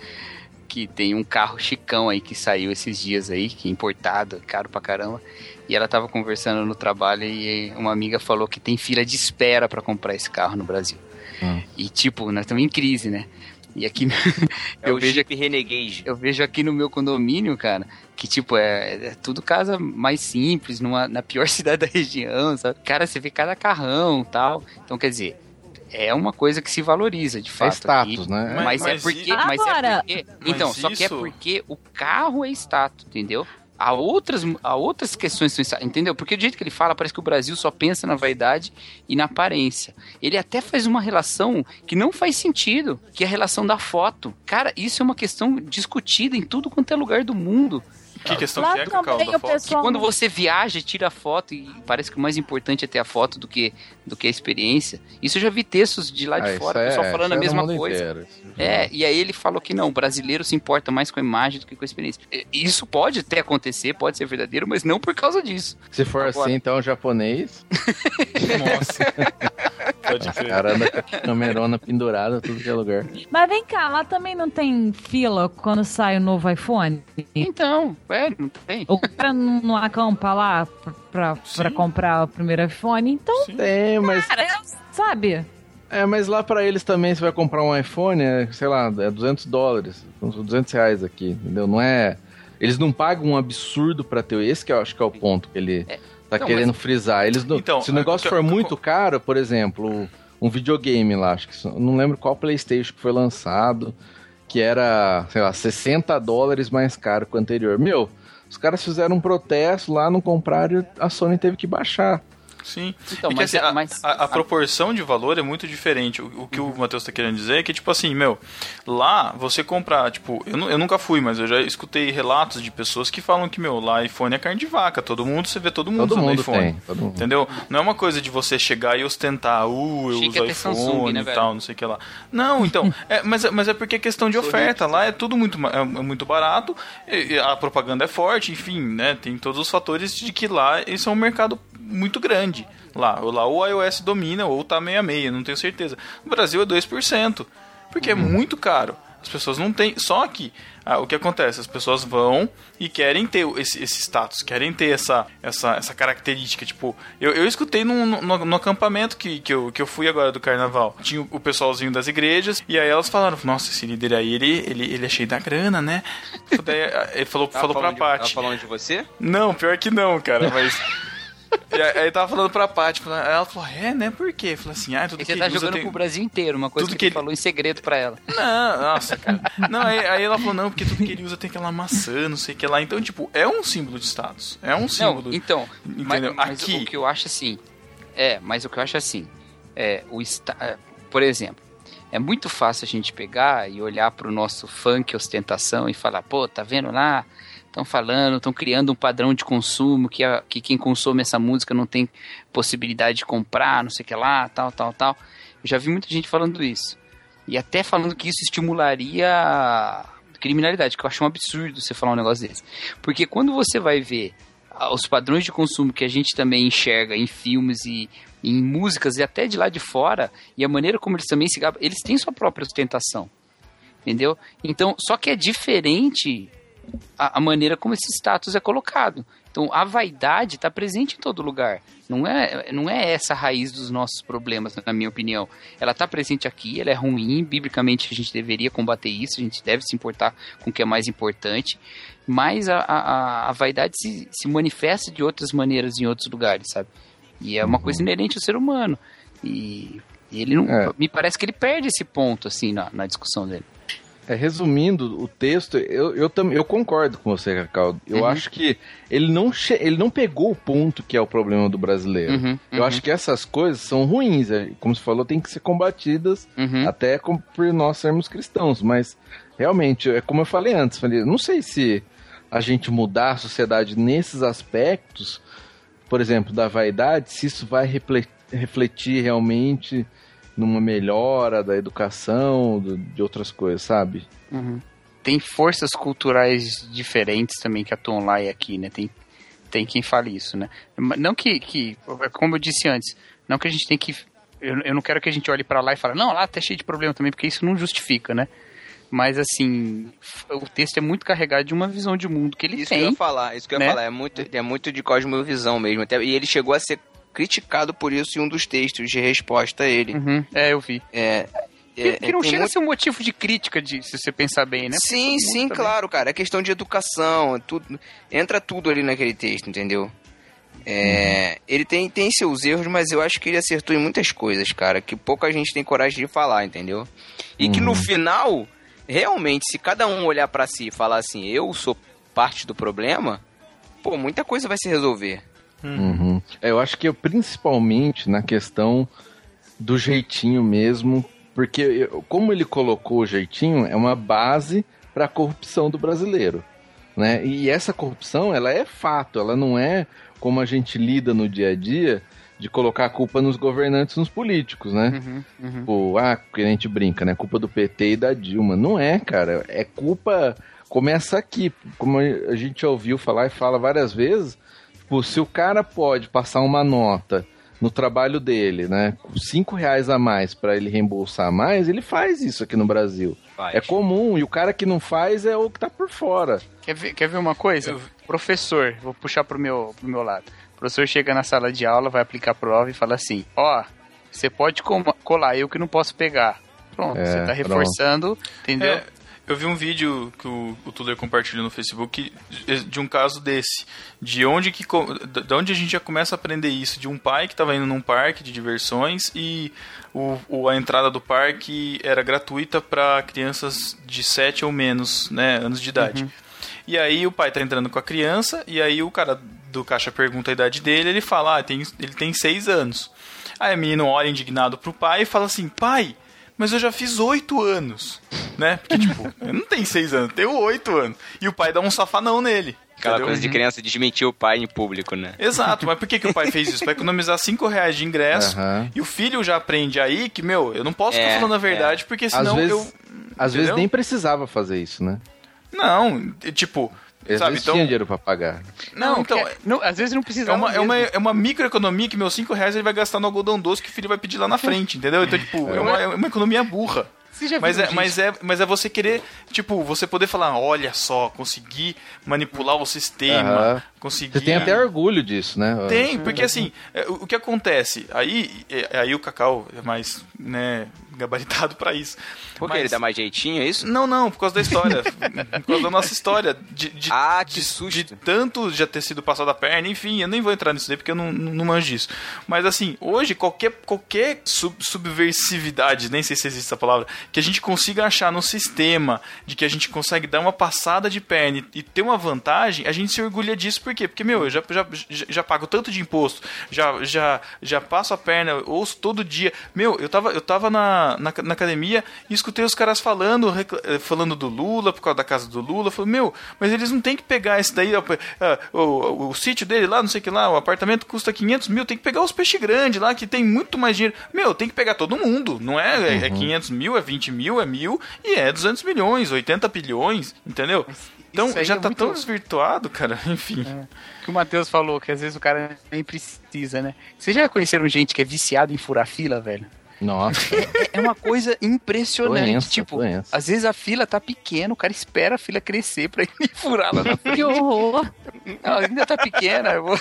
que tem um carro chicão aí que saiu esses dias aí, que é importado, caro pra caramba. E ela tava conversando no trabalho e uma amiga falou que tem fila de espera pra comprar esse carro no Brasil. Hum. E tipo, nós estamos em crise, né? E aqui É eu o vejo Jeep Renegade. eu vejo aqui no meu condomínio, cara, que tipo, é, é tudo casa mais simples, numa, na pior cidade da região, sabe? Cara, você vê cada carrão tal. Então, quer dizer, é uma coisa que se valoriza, de É fato. status, aqui. né? Mas, Mas- é mas porque. i- Mas Agora- é porque. Então, Mas só que é isso- porque o carro é status, entendeu? Há outras, há outras questões, que são status, entendeu? Porque do jeito que ele fala, parece que o Brasil só pensa na vaidade e na aparência. Ele até faz uma relação que não faz sentido, que é a relação da foto. Cara, isso é uma questão discutida em tudo quanto é lugar do mundo. Que questão Lá que é, Cacau, da o foto? pessoal. Quando você viaja, tira foto e parece que o mais importante é ter a foto do que, do que a experiência. Isso eu já vi textos de lá de Ah, fora, isso pessoal é- falando a é mesma coisa. inteiro, isso. É, e aí ele falou que não, o brasileiro se importa mais com a imagem do que com a experiência. E- Isso pode até acontecer, pode ser verdadeiro, mas não por causa disso. Se for Agora- assim, então, japonês, Nossa. Pode crer. cara anda com a camerona pendurada, tudo que é lugar. Mas vem cá, lá também não tem fila quando sai o novo iPhone? Então, velho, não tem. O cara não acampa lá pra, pra, pra Sim. comprar o primeiro iPhone? Então, Tem, mas, cara, sabe? é, mas lá pra eles também, você vai comprar um iPhone, é, sei lá, é 200 dólares, são 200 reais aqui, entendeu? Não é... Eles não pagam um absurdo pra ter, esse que eu acho que é o ponto que ele tá Não, querendo frisar. Eles não, Então, se o negócio é, for que- muito caro, por exemplo, um videogame lá, acho que não lembro qual PlayStation que foi lançado, que era, sei lá, 60 dólares mais caro que o anterior. Meu, os caras fizeram um protesto lá, não compraram, e a Sony teve que baixar. Sim. Então, É que, mas, assim, a, mas- a- a proporção de valor é muito diferente. O, o que o Matheus tá querendo dizer é que, tipo assim, meu, lá você comprar, tipo, eu, eu nunca fui, mas eu já escutei relatos de pessoas que falam que, meu, lá iPhone é carne de vaca. Todo mundo, você vê todo mundo Todo usando mundo iPhone. tem, todo mundo. Entendeu? Não é uma coisa de você chegar e ostentar, uh, eu Chique uso é iPhone Samsung, né, e tal, não sei o que lá. Não, então, é, mas, é- mas é porque é questão de oferta. Lá é tudo muito, é, é muito barato, e- e a propaganda é forte, enfim, né? Tem todos os fatores de que lá isso é um mercado muito grande. Lá, lá o iOS domina, ou tá meio a meia, não tenho certeza. No Brasil é 2%, porque é muito caro. As pessoas não têm. Só que ah, o que acontece? As pessoas vão e querem ter esse, esse status, querem ter essa, essa, essa característica. Tipo, eu, eu escutei num- no, no acampamento que, que, eu, que eu fui agora do carnaval. Tinha o, pessoalzinho das igrejas, e aí elas falaram: Nossa, esse líder aí, ele, ele, ele é cheio da grana, né? Daí, ah, ele falou, falou pra Paty. falando de você? Não, pior que não, cara, mas. E aí tava falando pra Paty, aí ela falou, é, né? Por quê? Falou assim, ah, tudo E que você tá jogando tem... pro Brasil inteiro, uma coisa Tudo que, que ele falou em segredo pra ela. Não, nossa, cara. Não, aí, aí ela falou, não, porque tudo que ele usa tem aquela maçã, não sei o que lá. Então, tipo, é um símbolo de status. É um Não, símbolo. então, mas, Entendeu? mas Aqui- o que eu acho assim, é, mas o que eu acho assim, é, o esta, é, por exemplo, é muito fácil a gente pegar e olhar pro nosso funk ostentação e falar, pô, tá vendo lá? Estão falando, estão criando um padrão de consumo que, a- que quem consome essa música não tem possibilidade de comprar, não sei o que lá, tal, tal, tal. Eu já vi muita gente falando isso. E até falando que isso estimularia criminalidade, que eu acho um absurdo você falar um negócio desse. Porque quando você vai ver ah, os padrões de consumo que a gente também enxerga em filmes e em músicas e até de lá de fora, e a maneira como eles também se gabam, eles têm sua própria ostentação. Entendeu? Então, só que é diferente a, a maneira como esse status é colocado. Então, a vaidade está presente em todo lugar. Não é, não é essa a raiz dos nossos problemas, na minha opinião. Ela está presente aqui, ela é ruim, biblicamente a gente deveria combater isso, a gente deve se importar com o que é mais importante, mas a, a, a vaidade se, se manifesta de outras maneiras em outros lugares, sabe? E é uma coisa inerente ao ser humano. E, e ele não. É. Me parece que ele perde esse ponto, assim, na, na discussão dele. É, resumindo o texto, eu, eu, tam, eu concordo com você, Cacau. Eu Uhum. acho que ele não, ele não pegou o ponto que é o problema do brasileiro. Uhum, Eu uhum. acho que essas coisas são ruins. é, Como você falou, tem que ser combatidas Uhum. até com- por nós sermos cristãos. Mas, realmente, é como eu falei antes, falei, não sei se a gente mudar a sociedade nesses aspectos, por exemplo, da vaidade, se isso vai refle- refletir realmente numa melhora da educação, do- de outras coisas, sabe? Uhum. Tem forças culturais diferentes também que atuam lá e aqui, né? Tem, tem quem fale isso, né? Não que, que, como eu disse antes, não que a gente tem que. Eu, eu não quero que a gente olhe pra lá e fale, não, lá tá cheio de problema também, porque isso não justifica, né? Mas assim, o texto é muito carregado de uma visão de mundo que ele Isso que eu tem. ia falar, isso que eu né? ia falar, é muito, é muito de cosmovisão mesmo. Até, e ele chegou a ser criticado por isso em um dos textos de resposta a ele. Uhum, é, eu vi. É, Que, é, que não tem chega muito- a ser um motivo de crítica, de, se você pensar bem, né? Sim, sim, também. claro, cara. É questão de educação, é tudo, entra tudo ali naquele texto, entendeu? É, Ele tem, tem seus erros, mas eu acho que ele acertou em muitas coisas, cara, que pouca gente tem coragem de falar, entendeu? E que no final, realmente, se cada um olhar pra si e falar assim, eu sou parte do problema, pô, muita coisa vai se resolver. Uhum. É, Eu acho que eu, principalmente na questão do jeitinho mesmo, porque eu- como ele colocou o jeitinho, é uma base para a corrupção do brasileiro. Né? E essa corrupção, ela é fato, ela não é como a gente lida no dia a dia de colocar a culpa nos governantes, nos políticos, né? Uhum, uhum. Tipo, ah, que a gente brinca, né? Culpa do PT e da Dilma. Não é, cara. É culpa. Começa aqui. Como a gente ouviu falar e fala várias vezes. Tipo, se o cara pode passar uma nota no trabalho dele, né? Com cinco reais a mais para ele reembolsar mais, ele faz isso aqui no Brasil. Faz. É comum. E o cara que não faz é o que tá por fora. Quer ver, quer ver uma coisa? Eu- Professor, vou puxar pro meu, pro meu lado. O professor chega na sala de aula, vai aplicar a prova e fala assim: Ó, você pode com- colar, eu que não posso pegar. Pronto, É, você tá pronto. reforçando, entendeu? É, eu vi um vídeo que o, o Tuller compartilhou no Facebook de, de um caso desse. De onde, que, de onde a gente já começa a aprender isso. De um pai que estava indo num parque de diversões e o, o- a entrada do parque era gratuita para crianças de 7 ou menos né, anos de idade. E aí o pai tá entrando com a criança, e aí o cara do caixa pergunta a idade dele, ele fala, ah, tem, ele tem 6 anos. Aí o menino olha indignado pro pai e fala assim, pai, mas eu já fiz 8 anos. Né? Porque, tipo, eu não tenho 6 anos, eu tenho 8 anos. E o pai dá um safanão nele. Aquela entendeu? coisa de criança desmentir o pai em público, né? Exato, mas por que, que o pai fez isso? Pra economizar 5 reais de ingresso. Aham. E o filho já aprende aí que, meu, eu não posso É, ficar falando a verdade, porque Às senão vezes, eu. às vezes entendeu? nem precisava fazer isso, né? Não, tipo. Às sabe, então. tinha dinheiro pra pagar. Não, então. quer- não, às vezes não precisa. É uma, é, uma, é uma microeconomia que meus 5 reais ele vai gastar no algodão doce que o filho vai pedir lá na frente, entendeu? Então, tipo, é, uma, é uma economia burra. Você já Mas viu é, mas, é, mas é você querer, tipo, você poder falar, olha só, consegui manipular o sistema, Aham. consegui... Você tem até orgulho disso, né? Tem, porque assim, é, o o que acontece, aí, é, aí o Cacau é mais, né, gabaritado pra isso. Porque Mas- ele dá mais jeitinho, é isso? Não, não, por causa da história. por causa da nossa história. De, de, Ah, de de, susto. de tanto já ter sido passado a perna, enfim, eu nem vou entrar nisso daí porque eu não, não, não manjo disso. Mas assim, hoje, qualquer, qualquer sub- subversividade, nem sei se existe essa palavra, que a gente consiga achar no sistema, de que a gente consegue dar uma passada de perna e, e ter uma vantagem, a gente se orgulha disso, por quê? Porque, meu, eu já, já, já, já pago tanto de imposto, já, já, já passo a perna, ouço todo dia. Meu, eu tava, eu tava na, na, na academia e escutei os caras falando, eh, falando do Lula, por causa da casa do Lula. Falei, meu, mas eles não tem que pegar esse daí, ó, ah, o, o, sítio dele lá, não sei o que lá, o apartamento custa 500 mil, tem que pegar os peixes grandes lá, que tem muito mais dinheiro. Meu, tem que pegar todo mundo, não é? É, é 500 mil, é 20 mil, é mil, e é 200 milhões, 80 bilhões, entendeu? Então aí já é tá muito- tão desvirtuado, cara, enfim. que o Matheus falou, que às vezes o cara nem precisa, né? Vocês já conheceram gente que é viciado em furar fila, velho? Nossa, É uma coisa impressionante. doença, tipo, doença. às vezes a fila tá pequena, o cara espera a fila crescer pra ele furar lá na frente. Que horror. Não, ainda tá pequena. eu vou-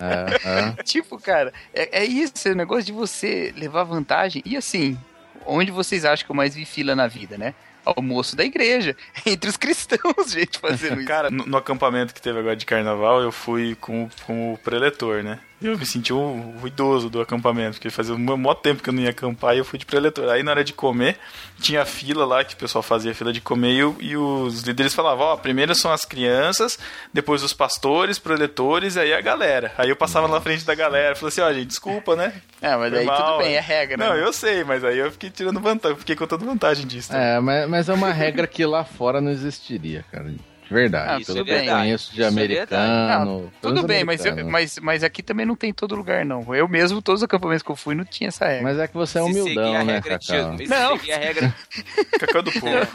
É, é. tipo, cara, é, é isso, é o negócio de você levar vantagem. E assim, onde vocês acham que eu mais vi fila na vida, né? Almoço da igreja, entre os cristãos, gente, fazendo isso. Cara, no, no acampamento que teve agora de carnaval, eu fui com, com o preletor, né? Eu me senti o, o idoso do acampamento, porque fazia um maior tempo que eu não ia acampar e eu fui de preletor. Aí na hora de comer, tinha fila lá, que o pessoal fazia fila de comer, e, e os líderes falavam, ó, primeiro são as crianças, depois os pastores, preletores, e aí a galera. Aí eu passava na frente da galera, falei assim, ó, gente, desculpa, né? Ah, mas Foi aí mal, tudo bem, né? é regra, Não, né? eu sei, mas aí eu fiquei tirando vantagem, fiquei contando vantagem disso. É, mas, mas é uma regra que lá fora não existiria, cara. De verdade. Ah, Pelo tudo que eu bem. conheço de Isso é americano. Não, todos tudo bem, mas, eu- mas, mas aqui também não tem em todo lugar, não. Eu mesmo, todos os acampamentos que eu fui, não tinha essa regra. Mas é que você é humildão, a né, regra de Cacau? Não. se seguir a regra, Cacau do povo.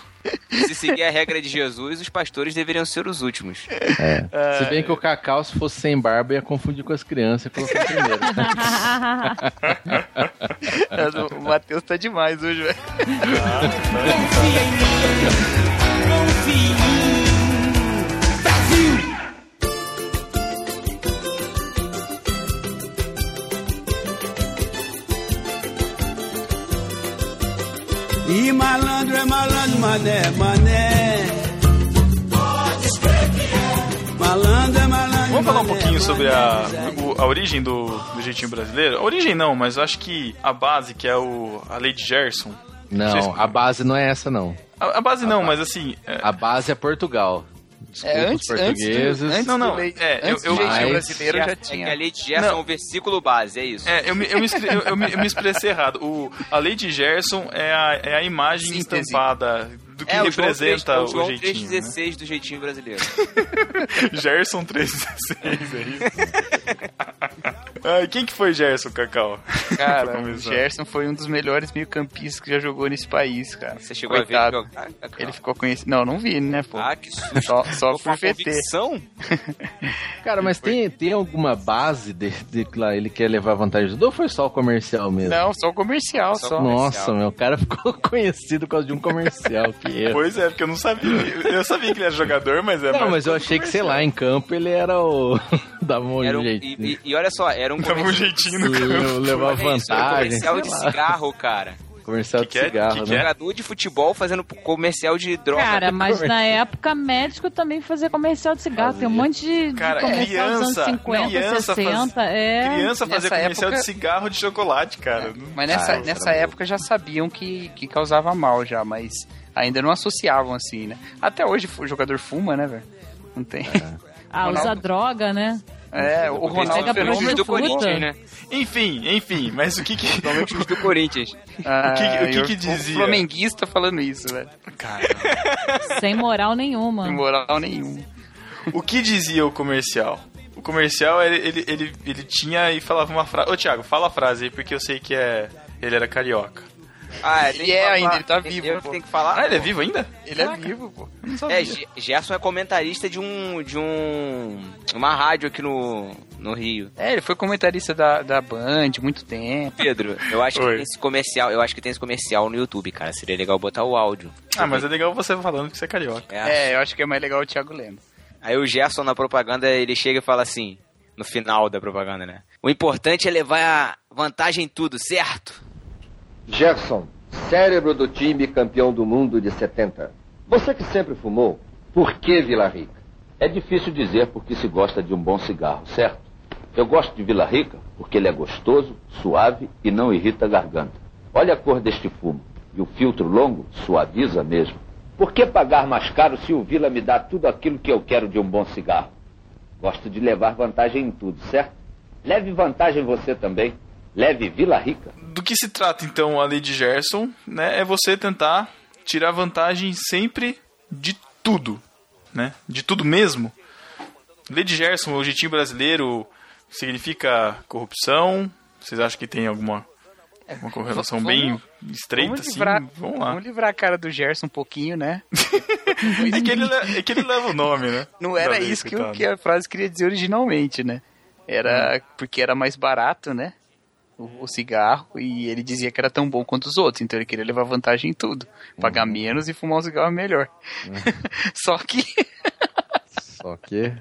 se seguir a regra de Jesus, os pastores deveriam ser os últimos. É. Se bem que o Cacau, se fosse sem barba, ia confundir com as crianças e colocar primeiro. o Matheus tá demais hoje, velho. Confia em mim, confia em mim. E malandro é malandro, mané, mané. Pode escrever que é. Malandro é malandro. Vamos falar um mané, pouquinho sobre a, a origem do, do jeitinho brasileiro? A origem não, mas eu acho que a base, que é o, a lei de Gerson. Vocês- Não, a base não é essa, não. A, a base não, mas assim. é- A base é Portugal. Desculpa É, antes, antes, portugueses. do, antes Não, não, do lei, é, antes eu- do eu- jeitinho Mas- brasileiro já É que tinha. a lei de Gerson é um versículo base, é isso. É, eu me, eu me, eu- eu me- eu me expressei errado. O, a lei de Gerson é a, é a imagem Síntese. estampada do que É, o João representa 3, o, o João jeitinho. né? 316 do jeitinho brasileiro. Gerson 316, é isso? Ai, quem que foi Gerson, Cacau? Cara, o. Gerson foi um dos melhores meio-campistas que já jogou nesse país, cara. Você chegou Coitado. a ver ele jogar? Ele ficou conhecido. Não, não vi, né, pô? Ah, que susto. Só, só por VT. Cara, mas tem, tem alguma base de, de que lá ele quer levar vantagem do ou foi só o comercial mesmo? Não, só o comercial, Só só. o Nossa, meu, o cara ficou conhecido por causa de um comercial. Que erro. Pois é, porque eu não sabia. Eu sabia que ele era jogador, mas é Não, mas eu achei que, sei lá, em campo ele era o. Dava um Era um, e, e- e olha só, era um Dava um jeitinho no campo. levar um vantagem. comercial de cigarro, cara. Comercial Que de que é? cigarro, Que que né? é? Jogador de futebol fazendo comercial de droga. Cara, mas na época médico também fazia comercial de cigarro. Tem um monte de, de Cara, anos criança, 50, criança faz- 60. É. Criança fazia Nessa comercial época- de cigarro de chocolate, cara. Mas nessa, Ah, nessa época já sabiam que, que causava mal já, mas ainda não associavam assim, né? Até hoje o jogador fuma, né, velho? Não tem. Ah, Ronaldo- usa droga, né? É, o Ronaldo Fenômeno do Corinthians, né? Enfim, enfim, mas o que que. Principalmente os do Corinthians. Ah, o que- o que eu- que dizia? O flamenguista falando isso, velho. Cara, Sem moral nenhuma. Sem moral nenhuma. o que dizia o comercial? O comercial, ele, ele, ele, ele tinha e falava uma frase. Ô, Thiago, fala a frase aí, porque eu sei que é. Ele era carioca. Ah, Ele tem que é falar- ainda, ele tá tem- vivo, Eu pô. tenho que falar. Ah, ele é vivo ainda? Ele é vivo, pô. Eu não sabia. É, Ge- Gerson é comentarista de um. de um. uma rádio aqui no, no Rio. É, ele foi comentarista da, da Band muito tempo. Pedro, eu acho que Oi. tem esse comercial, eu acho que tem esse comercial no YouTube, cara. Seria legal botar o áudio. Ah, mas é legal você falando que você é carioca. É. É, eu acho que é mais legal o Thiago Lemos. Aí o Gerson na propaganda, ele chega e fala assim, no final da propaganda, né? O importante é levar a vantagem em tudo, certo? Gerson, cérebro do time campeão do mundo de 70. Você que sempre fumou, por que Vila Rica? É difícil dizer porque se gosta de um bom cigarro, certo? Eu gosto de Vila Rica porque ele é gostoso, suave e não irrita a garganta. Olha a cor deste fumo. E o filtro longo suaviza mesmo. Por que pagar mais caro se o Vila me dá tudo aquilo que eu quero de um bom cigarro? Gosto de levar vantagem em tudo, certo? Leve vantagem você também. Leve Vila Rica. Do que se trata então a lei de Gerson, né? É você tentar tirar vantagem sempre de tudo, né? De tudo mesmo. Lei de Gerson, o jeitinho brasileiro, significa corrupção? Vocês acham que tem alguma uma correlação Vamos- bem estreita, vamos assim? livrar, Vamos lá. Vamos livrar a cara do Gerson um pouquinho, né? É que, ele, le- é que ele leva o nome, né? Não era isso que, que a frase queria dizer originalmente, né? Era Hum. porque era mais barato, né? O, o cigarro e ele dizia que era tão bom quanto os outros, então ele queria levar vantagem em tudo. Pagar menos e fumar um cigarro melhor. Só que Só que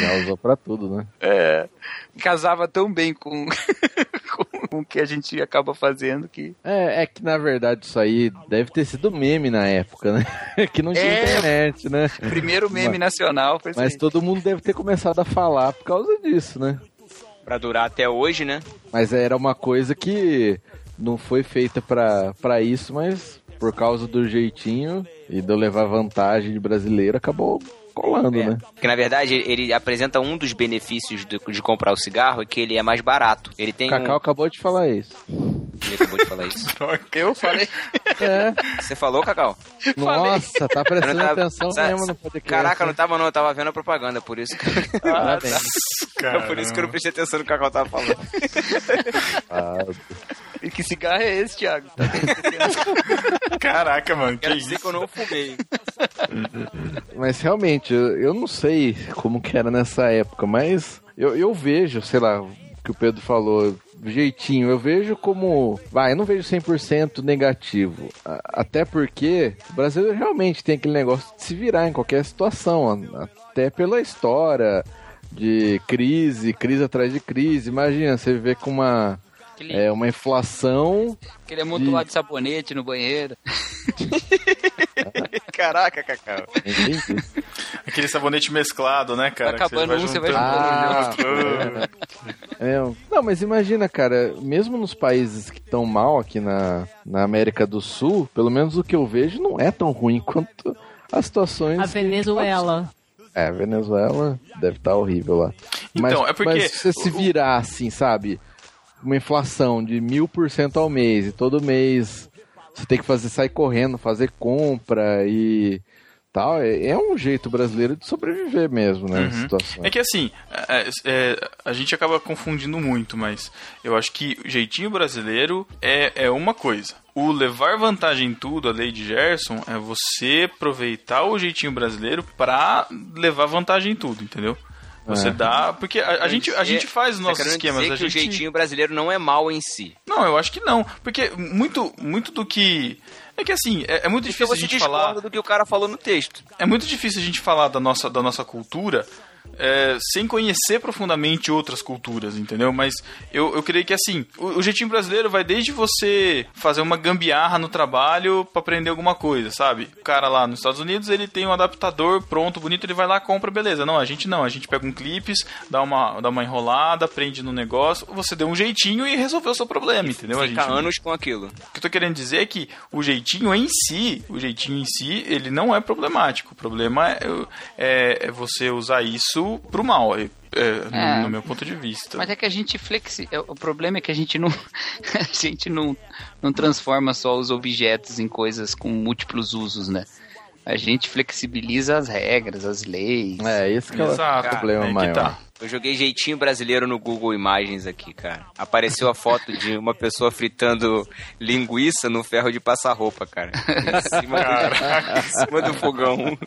já usou pra tudo, né? é, casava tão bem com, com, o que a gente acaba fazendo que. É, é que na verdade isso aí deve ter sido meme na época, né? que não tinha É. internet, né? Primeiro meme nacional foi Mas aí. todo mundo deve ter começado a falar por causa disso, né? Pra durar até hoje, né? Mas era uma coisa que não foi feita pra isso, mas por causa do jeitinho e de eu levar vantagem de brasileiro, acabou colando, né? Porque na verdade ele apresenta um dos benefícios de, de comprar o cigarro é que ele é mais barato. Ele tem Cacau um. acabou de falar isso. Ele acabou de falar isso. Eu falei. É, Você falou, Cacau? nossa, tá prestando tava- atenção Sa- mesmo no podcast. Caraca, eu não tava não, eu tava vendo a propaganda, por isso que, Parabéns. por isso que eu não prestei atenção no que o Cacau tava falando. Ah, E que cigarro é esse, Thiago? Caraca, mano, que Quero isso? dizer que eu não fumei. Mas realmente, eu, eu não sei como que era nessa época, mas eu, eu vejo, sei lá, que o Pedro falou, jeitinho, eu vejo como. Vai, eu não vejo 100% negativo. Até porque o brasileiro realmente tem aquele negócio de se virar em qualquer situação, até pela história de crise, crise atrás de crise. Imagina, você viver com uma. Aquele, É uma inflação. aquele amontoado de sabonete no banheiro. Caraca, Cacau. Aquele sabonete mesclado, né, cara? Tá acabando que um, você vai juntando. Ah, É, não, mas imagina, cara, mesmo nos países que estão mal aqui na, na América do Sul, pelo menos o que eu vejo não é tão ruim quanto as situações. A Venezuela. É, a Venezuela deve estar horrível lá. mas, Então, é porque mas se você se virar assim, sabe? Uma inflação de mil por cento ao mês e todo mês você tem que fazer, sair correndo, fazer compra e tal, é, é um jeito brasileiro de sobreviver mesmo, né? Uhum. Situação. É que assim, é, é, a gente acaba confundindo muito, mas eu acho que o jeitinho brasileiro é, é uma coisa. O levar vantagem em tudo, a lei de Gerson, é você aproveitar o jeitinho brasileiro pra levar vantagem em tudo, entendeu? Você É. dá. Porque a, a gente, a gente faz os Tá nossos esquemas. dizer A que o gente... jeitinho brasileiro não é mal em si. Não, eu acho que não. Porque muito, muito do que. É que assim, é, é muito Porque difícil a gente falar. do que o cara falou no texto. É muito difícil a gente falar da nossa, da nossa cultura é, sem conhecer profundamente outras culturas, entendeu? Mas eu, eu creio que assim, o, o jeitinho brasileiro vai desde você fazer uma gambiarra no trabalho pra aprender alguma coisa, sabe? O cara lá nos Estados Unidos, ele tem um adaptador pronto, bonito, ele vai lá, compra, beleza. Não, a gente não, a gente pega um clipes, dá uma, dá uma enrolada, prende no negócio, você deu um jeitinho e resolveu o seu problema, entendeu? A Fica gente- anos com aquilo. o que eu tô querendo dizer é que o jeitinho em si, o jeitinho em si, ele não é problemático. O problema é, é, é você usar isso pro mal, é, é, no- É. no, meu ponto de vista. Mas é que a gente flexi... é, O problema é que a gente não. a gente não, não transforma só os objetos em coisas com múltiplos usos, né? A gente flexibiliza as regras, as leis. É, esse que é o Exato, problema que maior. tá. Eu joguei jeitinho brasileiro no Google Imagens aqui, cara. Apareceu a foto de uma pessoa fritando linguiça no ferro de passar roupa, cara. Em cima, do, em cima do fogão.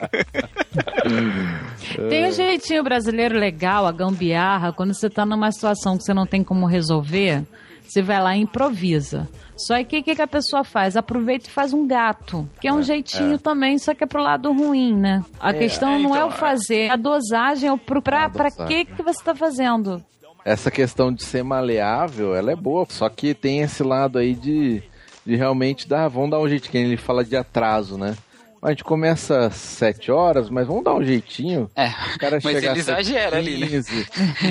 Tem um jeitinho brasileiro legal, a gambiarra, quando você tá numa situação que você não tem como resolver, você vai lá e improvisa. Só que o que, que a pessoa faz? Aproveita e faz um gato, que é um jeitinho também, só que é pro lado ruim, né? A questão é, não é então, o fazer, a dosagem é o pro, pra, pra que, que você tá fazendo. Essa questão de ser maleável, ela é boa, só que tem esse lado aí de, de realmente dar, vamos dar um jeito, que ele fala de atraso, né? A gente começa às 7 horas, mas vamos dar um jeitinho. É, O cara mas chega ele exagera ali, né? 15,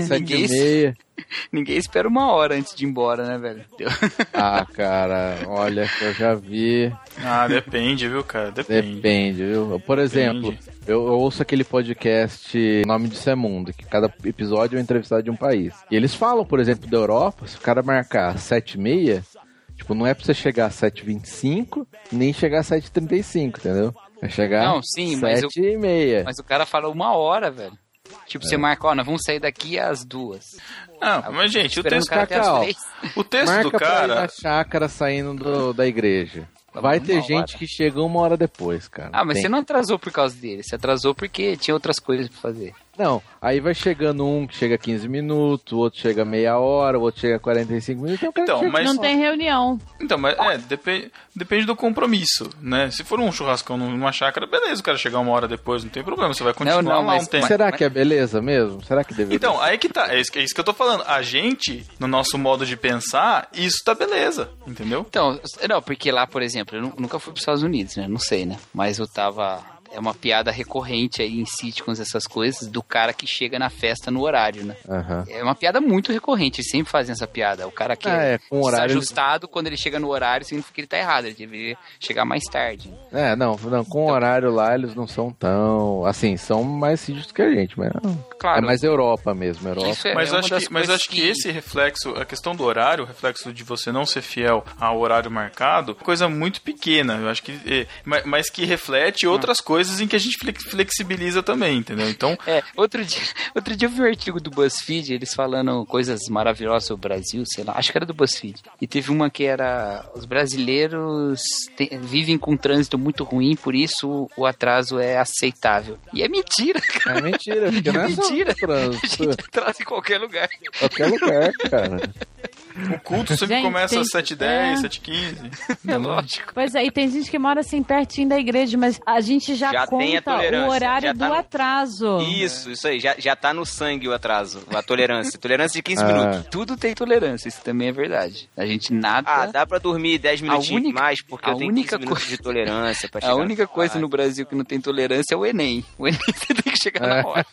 7 Ninguém e meia. Ninguém espera uma hora antes de ir embora, né, velho? Ah, cara, olha que eu já vi. Ah, depende, viu, cara? Depende. Depende, viu? Por exemplo, eu, eu ouço aquele podcast Nome de Semundo, que cada episódio é um entrevistado de um país. E eles falam, por exemplo, da Europa, se o cara marcar 7 e meia, tipo, não é pra você chegar às 7h25, nem chegar às 7h35, entendeu? É chegar Não, sim, mas 7 e meia. Mas o cara fala uma hora, velho. Tipo, você marca, ó, nós vamos sair daqui às duas. Não, mas gente, o texto, o cara até às Cacau. três. o texto Marca do pra ir na cara. chácara saindo do- da igreja. Vai Uma ter hora. gente que chega uma hora depois, cara. Ah, mas Tem. você não atrasou por causa dele. Você atrasou porque tinha outras coisas pra fazer. Não, aí vai chegando um que chega 15 minutos, o outro chega meia hora, o outro chega 45 minutos. Um Então, chega mas- Não tem reunião. Então, mas é, depende, depende do compromisso, né? Se for um churrascão numa chácara, beleza, o cara chegar uma hora depois, não tem problema, você vai continuar não, lá mas- um tempo. Será que é beleza mesmo? Será que deveria? Então, aí que tá, é isso, é isso que eu tô falando. A gente, no nosso modo de pensar, isso tá beleza, entendeu? Então, não, porque lá, por exemplo, eu nu- nunca fui para os Estados Unidos, né? Não sei, né? Mas eu tava. É uma piada recorrente aí em sitcoms, essas coisas, do cara que chega na festa no horário, né? Aham. É uma piada muito recorrente, eles sempre fazem essa piada. O cara que Ah, é, com horário- ajustado, quando ele chega no horário, significa que ele tá errado, ele deveria chegar mais tarde. É, não, não, com o horário lá eles não são tão. Assim, são mais sítios que a gente, mas não. Claro. É mais Europa mesmo, Europa. Isso é, Mas, é acho que, mas acho que esse reflexo, a questão do horário, o reflexo de você não ser fiel ao horário marcado, coisa muito pequena. Eu acho que. é, ma- mas que reflete outras coisas em que a gente flex- flexibiliza também, entendeu? Então, É, outro dia, outro dia eu vi um artigo do BuzzFeed, eles falando coisas maravilhosas sobre o Brasil, sei lá, acho que era do BuzzFeed. E teve uma que era, os brasileiros te- vivem com um trânsito muito ruim, por isso o atraso é aceitável. E é mentira, cara. É mentira, porque não é só Mentira. A trânsito, gente atrasa em qualquer lugar. qualquer lugar, cara. O culto sempre Gente, começa às 7h10, é. 7h15. É lógico. Pois é, e tem gente que mora assim pertinho da igreja, mas a gente já, Já tem a conta tolerância, o horário já tá do no- atraso. Isso, isso aí. Já, já tá no sangue o atraso, a tolerância. Tolerância de 15 Ah. minutos. Tudo tem tolerância, isso também é verdade. A gente nada. Ah, dá pra dormir 10 minutinhos única- mais, porque a eu tenho única 15 minutos coisa- de tolerância pra a chegar única no coisa no Brasil que não tem tolerância é o Enem. O Enem você tem que chegar É. na hora.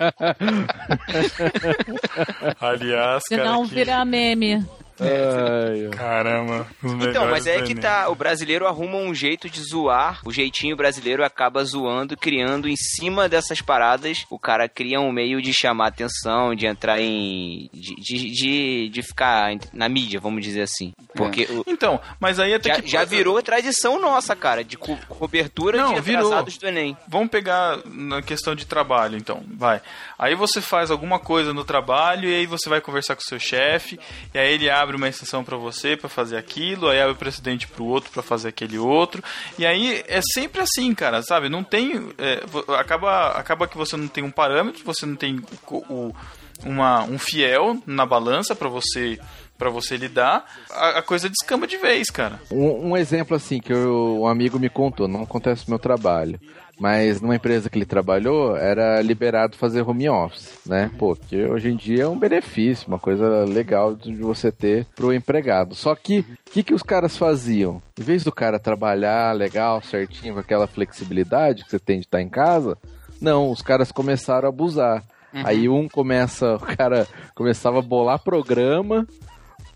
Aliás, cara. Senão que- vira meme. Ai, Caramba. Então, mas é que tá. O brasileiro arruma um jeito de zoar. O jeitinho brasileiro acaba zoando, criando em cima dessas paradas. O cara cria um meio de chamar atenção, de entrar em. de, de, de, de ficar na mídia, vamos dizer assim. Porque o- Então, mas aí até já, que. já virou tradição nossa, cara, de co- cobertura Não, de virou. atrasados do Enem. Vamos pegar na questão de trabalho, então. Vai. Aí você faz alguma coisa no trabalho e aí você vai conversar com o seu chefe, e aí ele abre uma exceção pra você pra fazer aquilo, aí abre o precedente pro outro pra fazer aquele outro. E aí é sempre assim, cara, sabe? Não tem. é, acaba, acaba que você não tem um parâmetro, você não tem o, o- uma, um fiel na balança pra você. Pra você lidar, a, a coisa descamba de vez, cara. Um, um exemplo assim que eu- um amigo me contou, não acontece no meu trabalho, mas numa empresa que ele trabalhou era liberado fazer home office, né? Pô, que hoje em dia é um benefício, uma coisa legal de você ter pro empregado. Só que o que, que os caras faziam? Em vez do cara trabalhar legal, certinho, com aquela flexibilidade que você tem de estar em casa, não, os caras começaram a abusar. Aí um começa, o cara começava a bolar programa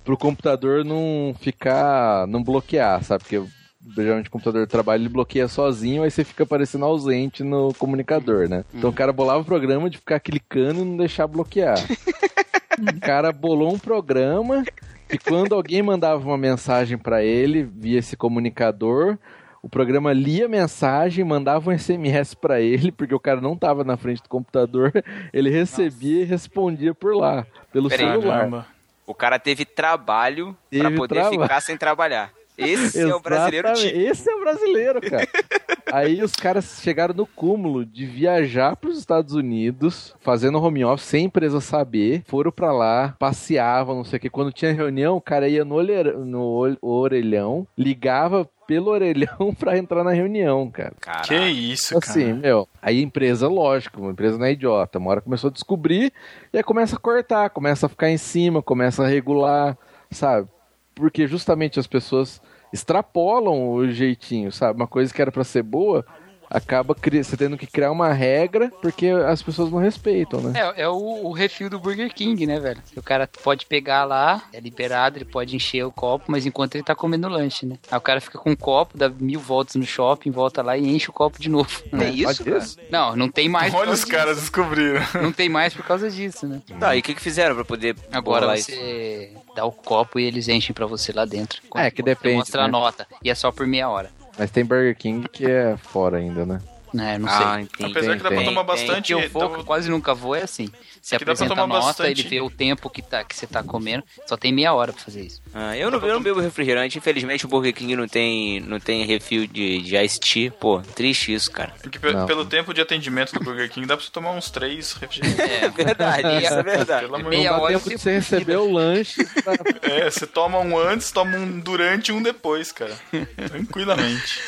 pro computador não ficar, não bloquear, sabe? Porque geralmente o computador de trabalho ele bloqueia sozinho, aí você fica parecendo ausente no comunicador, né? Então o cara bolava o programa de ficar clicando e não deixar bloquear. o cara bolou um programa e quando alguém mandava uma mensagem pra ele via esse comunicador, o programa lia a mensagem, mandava um SMS pra ele, porque o cara não tava na frente do computador, ele recebia e respondia por lá, pelo Peraí. celular. Caramba. O cara teve trabalho pra Teve poder trabalho. ficar sem trabalhar. Esse é o brasileiro tipo. Esse é o brasileiro, cara. Aí os caras chegaram no cúmulo de viajar para os Estados Unidos, fazendo home office sem a empresa saber. Foram pra lá, passeavam, não sei o que. Quando tinha reunião, o cara ia no, olhe- no orelhão, ligava pelo orelhão pra entrar na reunião, cara. Caralho. Que isso, cara. Assim, meu, aí a empresa, lógico, uma empresa não é idiota. Uma hora começou a descobrir e aí começa a cortar, começa a ficar em cima, começa a regular, sabe? Porque justamente as pessoas extrapolam o jeitinho, sabe? Uma coisa que era pra ser boa, acaba cri- você tendo que criar uma regra porque as pessoas não respeitam, né? É, é o, o refil do Burger King, né, velho? O cara pode pegar lá, é liberado, ele pode encher o copo, mas enquanto ele tá comendo lanche, né? Aí o cara fica com um copo, dá mil voltas no shopping, volta lá e enche o copo de novo. É né? isso, Olha cara? Não, não tem mais. por Olha causa os caras descobriram. Não tem mais por causa disso, né? Tá, e o que, que fizeram pra poder Agora isso? você dá o copo e eles enchem pra você lá dentro. É, que depende, Mostra a né? nota. E é só por meia hora. Mas tem Burger King que é fora ainda, né? É, não Ah, sei. entendi. Apesar que dá pra tomar bastante. que eu vou, quase nunca vou, é assim. Você pra apresenta a tomar nota, bastante. ele vê o tempo que, tá, que você tá comendo. Só tem meia hora pra fazer isso. Ah, eu, não, eu não bebo refrigerante, infelizmente o Burger King não tem, não tem refil de, de Ice Tea. Pô, triste isso, cara. Porque pe- Não. pelo tempo de atendimento do Burger King dá pra você tomar uns três refrigerantes. É verdade, isso é verdade. Pelo amor de Meia Não dá hora tempo de você receber o lanche. pra- É, você toma um antes, toma um durante e um depois, cara. Tranquilamente.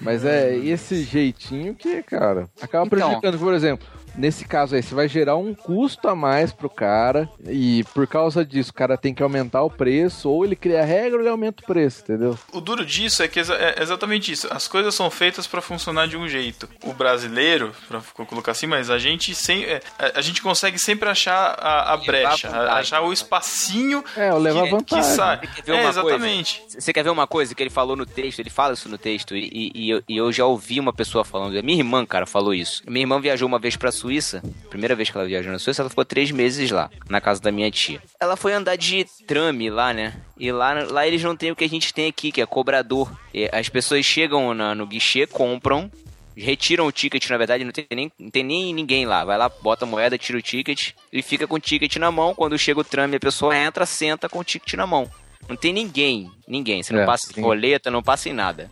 Mas é esse jeitinho que, cara, acaba Então. prejudicando. Por exemplo, nesse caso aí, você vai gerar um custo a mais pro cara e por causa disso o cara tem que aumentar o preço ou ele cria a regra ou ele aumenta o preço, entendeu? O duro disso é que é exatamente isso. As coisas são feitas pra funcionar de um jeito. O brasileiro, pra colocar assim, mas a gente sem, é, a, gente consegue sempre achar a, a Levar brecha, a- achar o espacinho É, eu levo a que, vantagem. que sai. Quer ver É, uma coisa? exatamente. Você quer ver uma coisa que ele falou no texto? Ele fala isso no texto e, e- e eu, e eu já ouvi uma pessoa falando. Minha irmã, cara, falou isso. Minha irmã viajou uma vez pra Suíça. Primeira vez que ela viajou na Suíça, ela ficou três meses lá, na casa da minha tia. Ela foi andar de trame lá, né? E lá, lá eles não têm o que a gente tem aqui, que é cobrador. E as pessoas chegam na- no guichê, compram, retiram o ticket, na verdade, não tem, nem, não tem nem ninguém lá. Vai lá, bota a moeda, tira o ticket e fica com o ticket na mão. Quando chega o trame, a pessoa entra, senta com o ticket na mão. Não tem ninguém, ninguém. Você não É, passa em roleta, não passa em nada.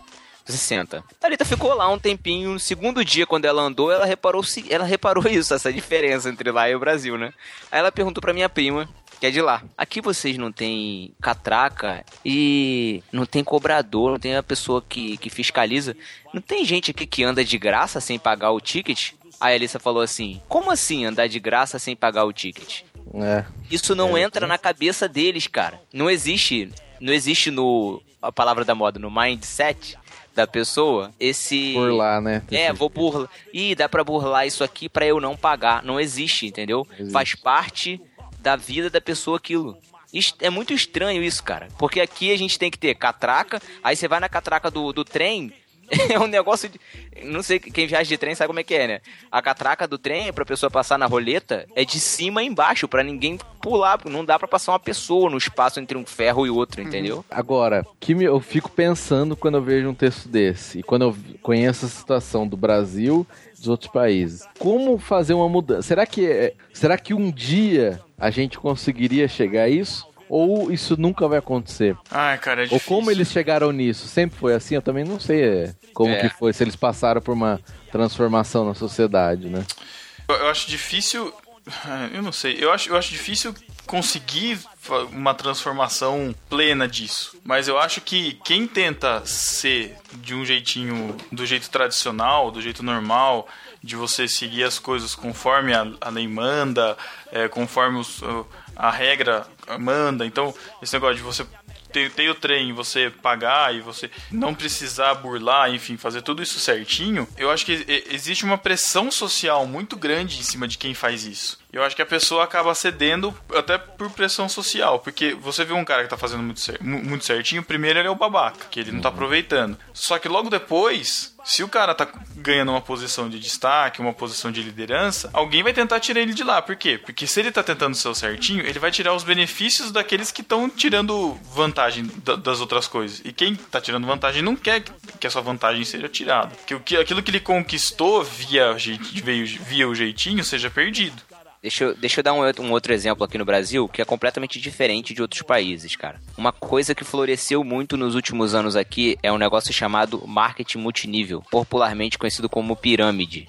A Thalita ficou lá um tempinho. No segundo dia, quando ela andou, ela reparou, se- ela reparou isso, essa diferença entre lá e o Brasil, né? Aí ela perguntou pra minha prima, que é de lá. Aqui vocês não tem catraca e não tem cobrador, não tem a pessoa que, que fiscaliza. Não tem gente aqui que anda de graça sem pagar o ticket? Aí a Alissa falou assim: Como assim andar de graça sem pagar o ticket? É. Isso não entra na cabeça deles, cara. Não existe, não existe no a palavra da moda, no mindset da pessoa esse lá, né? é, vou burlar. Ih, dá pra burlar isso aqui pra eu não pagar. Não existe, entendeu? Existe. Faz parte da vida da pessoa aquilo. É muito estranho isso, cara. Porque aqui a gente tem que ter catraca, aí você vai na catraca do, do trem, é um negócio de. Não sei, quem viaja de trem sabe como é que é, né? A catraca do trem, pra pessoa passar na roleta, é de cima embaixo, pra ninguém pular, não dá pra passar uma pessoa no espaço entre um ferro e outro, entendeu? Agora, que eu fico pensando quando eu vejo um texto desse e quando eu conheço a situação do Brasil dos outros países. Como fazer uma mudança? Será que, é- será que um dia a gente conseguiria chegar a isso? Ou isso nunca vai acontecer? Ai, cara, é Ou difícil. como eles chegaram nisso? Sempre foi assim? Eu também não sei é, como É. que foi, se eles passaram por uma transformação na sociedade, né? Eu, eu acho difícil. ah, Eu não sei. Eu acho, eu acho difícil conseguir uma transformação plena disso. Mas eu acho que quem tenta ser de um jeitinho, do jeito tradicional, do jeito normal, de você seguir as coisas conforme a, a lei manda, é, conforme os- a regra manda. Então, esse negócio de você ter, ter o trem, você pagar e você não precisar burlar, enfim, fazer tudo isso certinho, eu acho que existe uma pressão social muito grande em cima de quem faz isso. Eu acho que a pessoa acaba cedendo até por pressão social, porque você vê um cara que tá fazendo muito, muito certinho, primeiro ele é o babaca, que ele não tá aproveitando. Só que logo depois, se o cara tá ganhando uma posição de destaque, uma posição de liderança, alguém vai tentar tirar ele de lá. Por quê? Porque se ele tá tentando o certinho, ele vai tirar os benefícios daqueles que estão tirando vantagem da- das outras coisas. E quem tá tirando vantagem não quer que- a sua vantagem seja tirada. Que, aquilo que ele conquistou via, via o jeitinho seja perdido. Deixa eu, deixa eu dar um, outro- um outro exemplo aqui no Brasil que é completamente diferente de outros países, cara. Uma coisa que floresceu muito nos últimos anos aqui é um negócio chamado marketing multinível, popularmente conhecido como pirâmide.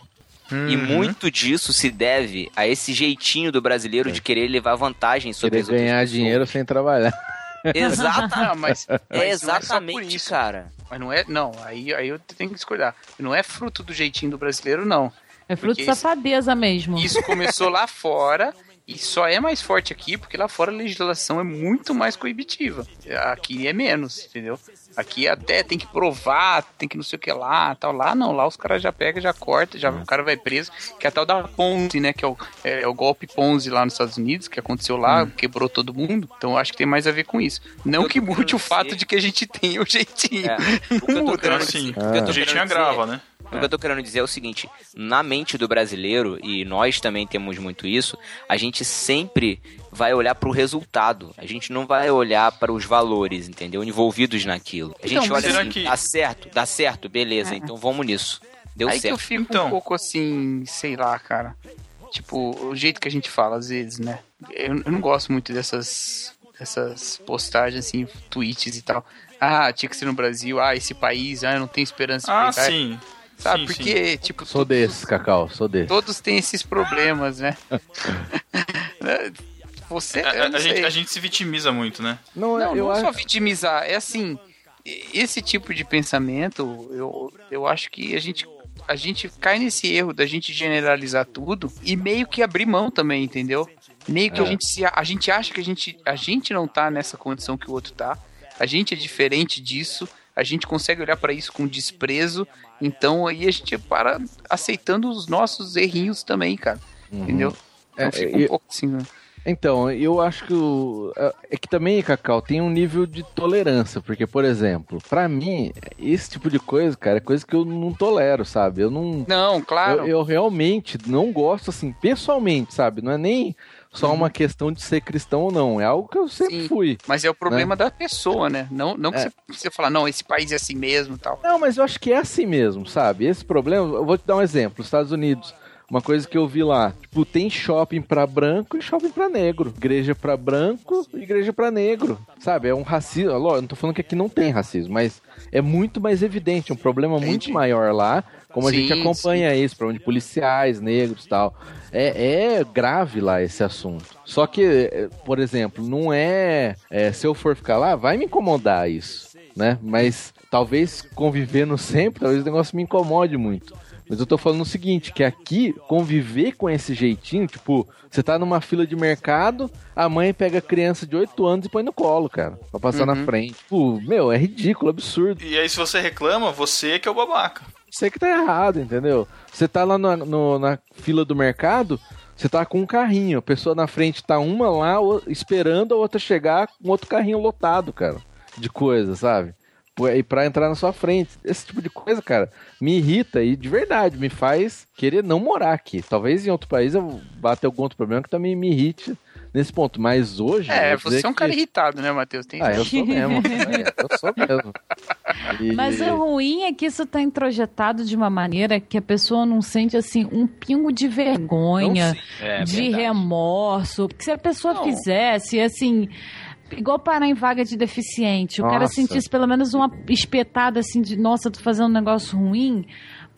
E Uhum. muito disso se deve a esse jeitinho do brasileiro de querer levar vantagem sobre Querer as outras ganhar pessoas. dinheiro sem trabalhar. Exatamente. Não, mas, mas É é exatamente, isso. cara. Mas não é. Não, aí, aí eu tenho que discordar. Não é fruto do jeitinho do brasileiro, não. É fruto de safadeza mesmo. Isso começou lá fora e só é mais forte aqui porque lá fora a legislação é muito mais coibitiva. Aqui é menos, entendeu? Aqui até tem que provar, tem que não sei o que lá, tal. Lá não, lá os caras já pegam, já corta, já o cara vai preso. Que é a tal da Ponzi, né? Que é o, é, é o golpe Ponzi lá nos Estados Unidos, que aconteceu lá, quebrou todo mundo. Então acho que tem mais a ver com isso. Não que mude o fato de que a gente tem o jeitinho. É. O que eu tô querendo né? Assim, o que eu tô agrava, dizer- né? O que eu tô querendo dizer é o seguinte: na mente do brasileiro, e nós também temos muito isso, a gente sempre vai olhar pro resultado. A gente não vai olhar para os valores, entendeu? Envolvidos naquilo. A gente Então, olha assim, que- dá certo, dá certo, beleza, então vamos nisso. Deu Aí que eu certo. fico Então. um pouco assim, sei lá, cara. Tipo, o jeito que a gente fala às vezes, né? Eu, eu não gosto muito dessas, dessas postagens, assim, tweets e tal. Ah, tinha que ser no Brasil. Ah, esse país, ah, eu não tenho esperança de Ah, sim. Sabe? Sim, Porque, tipo, Sou desses, Cacau, sou desses. todos têm esses problemas, né? Né? Você, A, a- a gente, a gente se vitimiza muito, né? Não, Não, eu não acho. só vitimizar, é assim, esse tipo de pensamento, eu, eu acho que a gente, a gente cai nesse erro da gente generalizar tudo e meio que abrir mão também, entendeu? Meio que a É. gente se, a gente acha que a gente, a gente não tá nessa condição que o outro tá, a gente é diferente disso, a gente consegue olhar pra isso com desprezo, então aí a gente para aceitando os nossos errinhos também, cara, entendeu? Então É, fica um eu- pouco assim, né? Então, eu acho que o, é- é que também, Cacau, tem um nível de tolerância, porque, por exemplo, pra mim, esse tipo de coisa, cara, é coisa que eu não tolero, sabe? Eu não. Não, claro. Eu, eu realmente não gosto, assim, pessoalmente, sabe? Não é nem só uma questão de ser cristão ou não, é algo que eu sempre. Sim. fui. Mas é o problema da pessoa, né? Não, não que É. você, você falar, não, esse país é assim mesmo e tal. Não, mas eu acho que é assim mesmo, sabe? Esse problema, eu vou te dar um exemplo. Os Estados Unidos, uma coisa que eu vi lá, tipo, tem shopping pra branco e shopping pra negro. Igreja pra branco e igreja pra negro. Sabe? É um racismo. Eu não tô falando que aqui não tem racismo, mas é muito mais evidente, é um problema muito Entendi. maior lá, como a Sim, gente acompanha isso, problema de policiais, negros e tal. É, é grave lá esse assunto. Só que, eh, por exemplo, não é, é, Se eu for ficar lá, vai me incomodar isso, né? Mas talvez convivendo sempre, talvez o negócio me incomode muito. Mas eu tô falando o seguinte, que aqui, conviver com esse jeitinho, tipo, você tá numa fila de mercado, a mãe pega a criança de 8 anos e põe no colo, cara, pra passar na Uhum. frente. Tipo, meu, é ridículo, absurdo. E aí, se você reclama, você que é o babaca. Você que tá errado, entendeu? Você tá lá na, no- na fila do mercado, você tá com um carrinho, a pessoa na frente tá uma lá esperando a outra chegar com outro carrinho lotado, cara, de coisa, sabe? E pra entrar na sua frente. Esse tipo de coisa, cara, me irrita e de verdade me faz querer não morar aqui. Talvez em outro país eu ter algum outro problema que também me irrite nesse ponto. Mas hoje. É, você é um cara que- irritado, né, Matheus? Tem Ah, eu sou mesmo. é, eu sou mesmo. E- Mas o ruim é que isso tá introjetado de uma maneira que a pessoa não sente assim um pingo de vergonha, É, de verdade. remorso. Porque se a pessoa Não. fizesse assim. Igual parar em vaga de deficiente. O cara Nossa. sentisse pelo menos uma espetada assim de, nossa, tô fazendo um negócio ruim.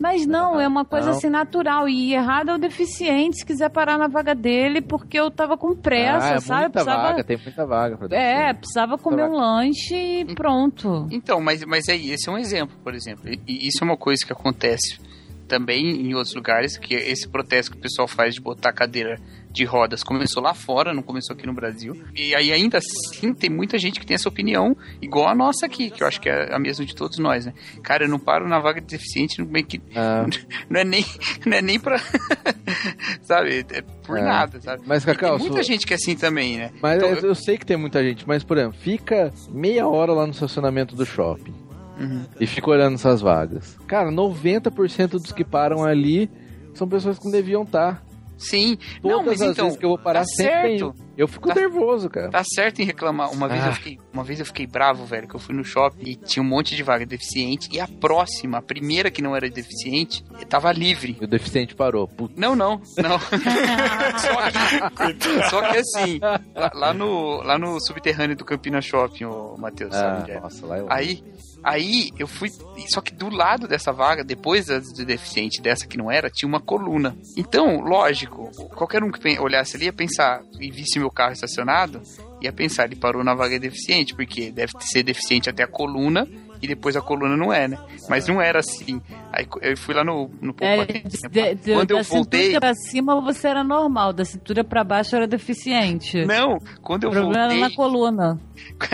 Mas não, é uma coisa não. assim natural. E errado é o deficiente se quiser parar na vaga dele, porque eu tava com pressa, ah, é sabe? Muita Precisava- vaga, tem muita vaga pra É, deficiente. precisava comer um lanche e pronto. Então, mas, mas aí, esse é um exemplo, por exemplo. E, e isso é uma coisa que acontece também em outros lugares, que esse protesto que o pessoal faz de botar cadeira de rodas começou lá fora, não começou aqui no Brasil. E aí ainda assim tem muita gente que tem essa opinião igual a nossa aqui, que eu acho que é a mesma de todos nós, né? Cara, eu não paro na vaga de deficiente, não, é que, Ah, não é nem não é nem pra sabe, é por É. nada, sabe? mas, Cacau, tem muita su- gente que é assim também, né? Mas Então, eu, eu sei que tem muita gente, mas, por exemplo, fica meia hora lá no estacionamento do shopping Uhum. e fica olhando essas vagas. Cara, 90% dos que param ali são pessoas que não deviam estar. Sim, Todas não, mas as então, vezes que eu vou parar, tá sempre certo. Eu fico Tá- nervoso, cara. Tá certo em reclamar. Uma vez, Ah. eu fiquei, uma vez eu fiquei bravo, velho, que eu fui no shopping e tinha um monte de vaga deficiente. E a próxima, a primeira que não era deficiente, tava livre. E o deficiente parou. Puta. Não, não, não. só, que, só que assim, lá, lá no, lá no subterrâneo do Campina Shopping, o Matheus, sabe Ah, onde é? nossa, lá eu... Aí, aí eu fui. Só que do lado dessa vaga, depois da do deficiente dessa que não era, tinha uma coluna. Então, lógico, qualquer um que olhasse ali ia pensar e visse meu carro estacionado, ia pensar, ele parou na vaga deficiente, porque deve ser deficiente até a coluna. E depois a coluna não é, né? Mas não era assim. Aí eu fui lá no, no É, de- de- Quando da eu voltei. cintura pra cima você era normal, da cintura pra baixo era deficiente. Não, quando o eu problema voltei. era na coluna.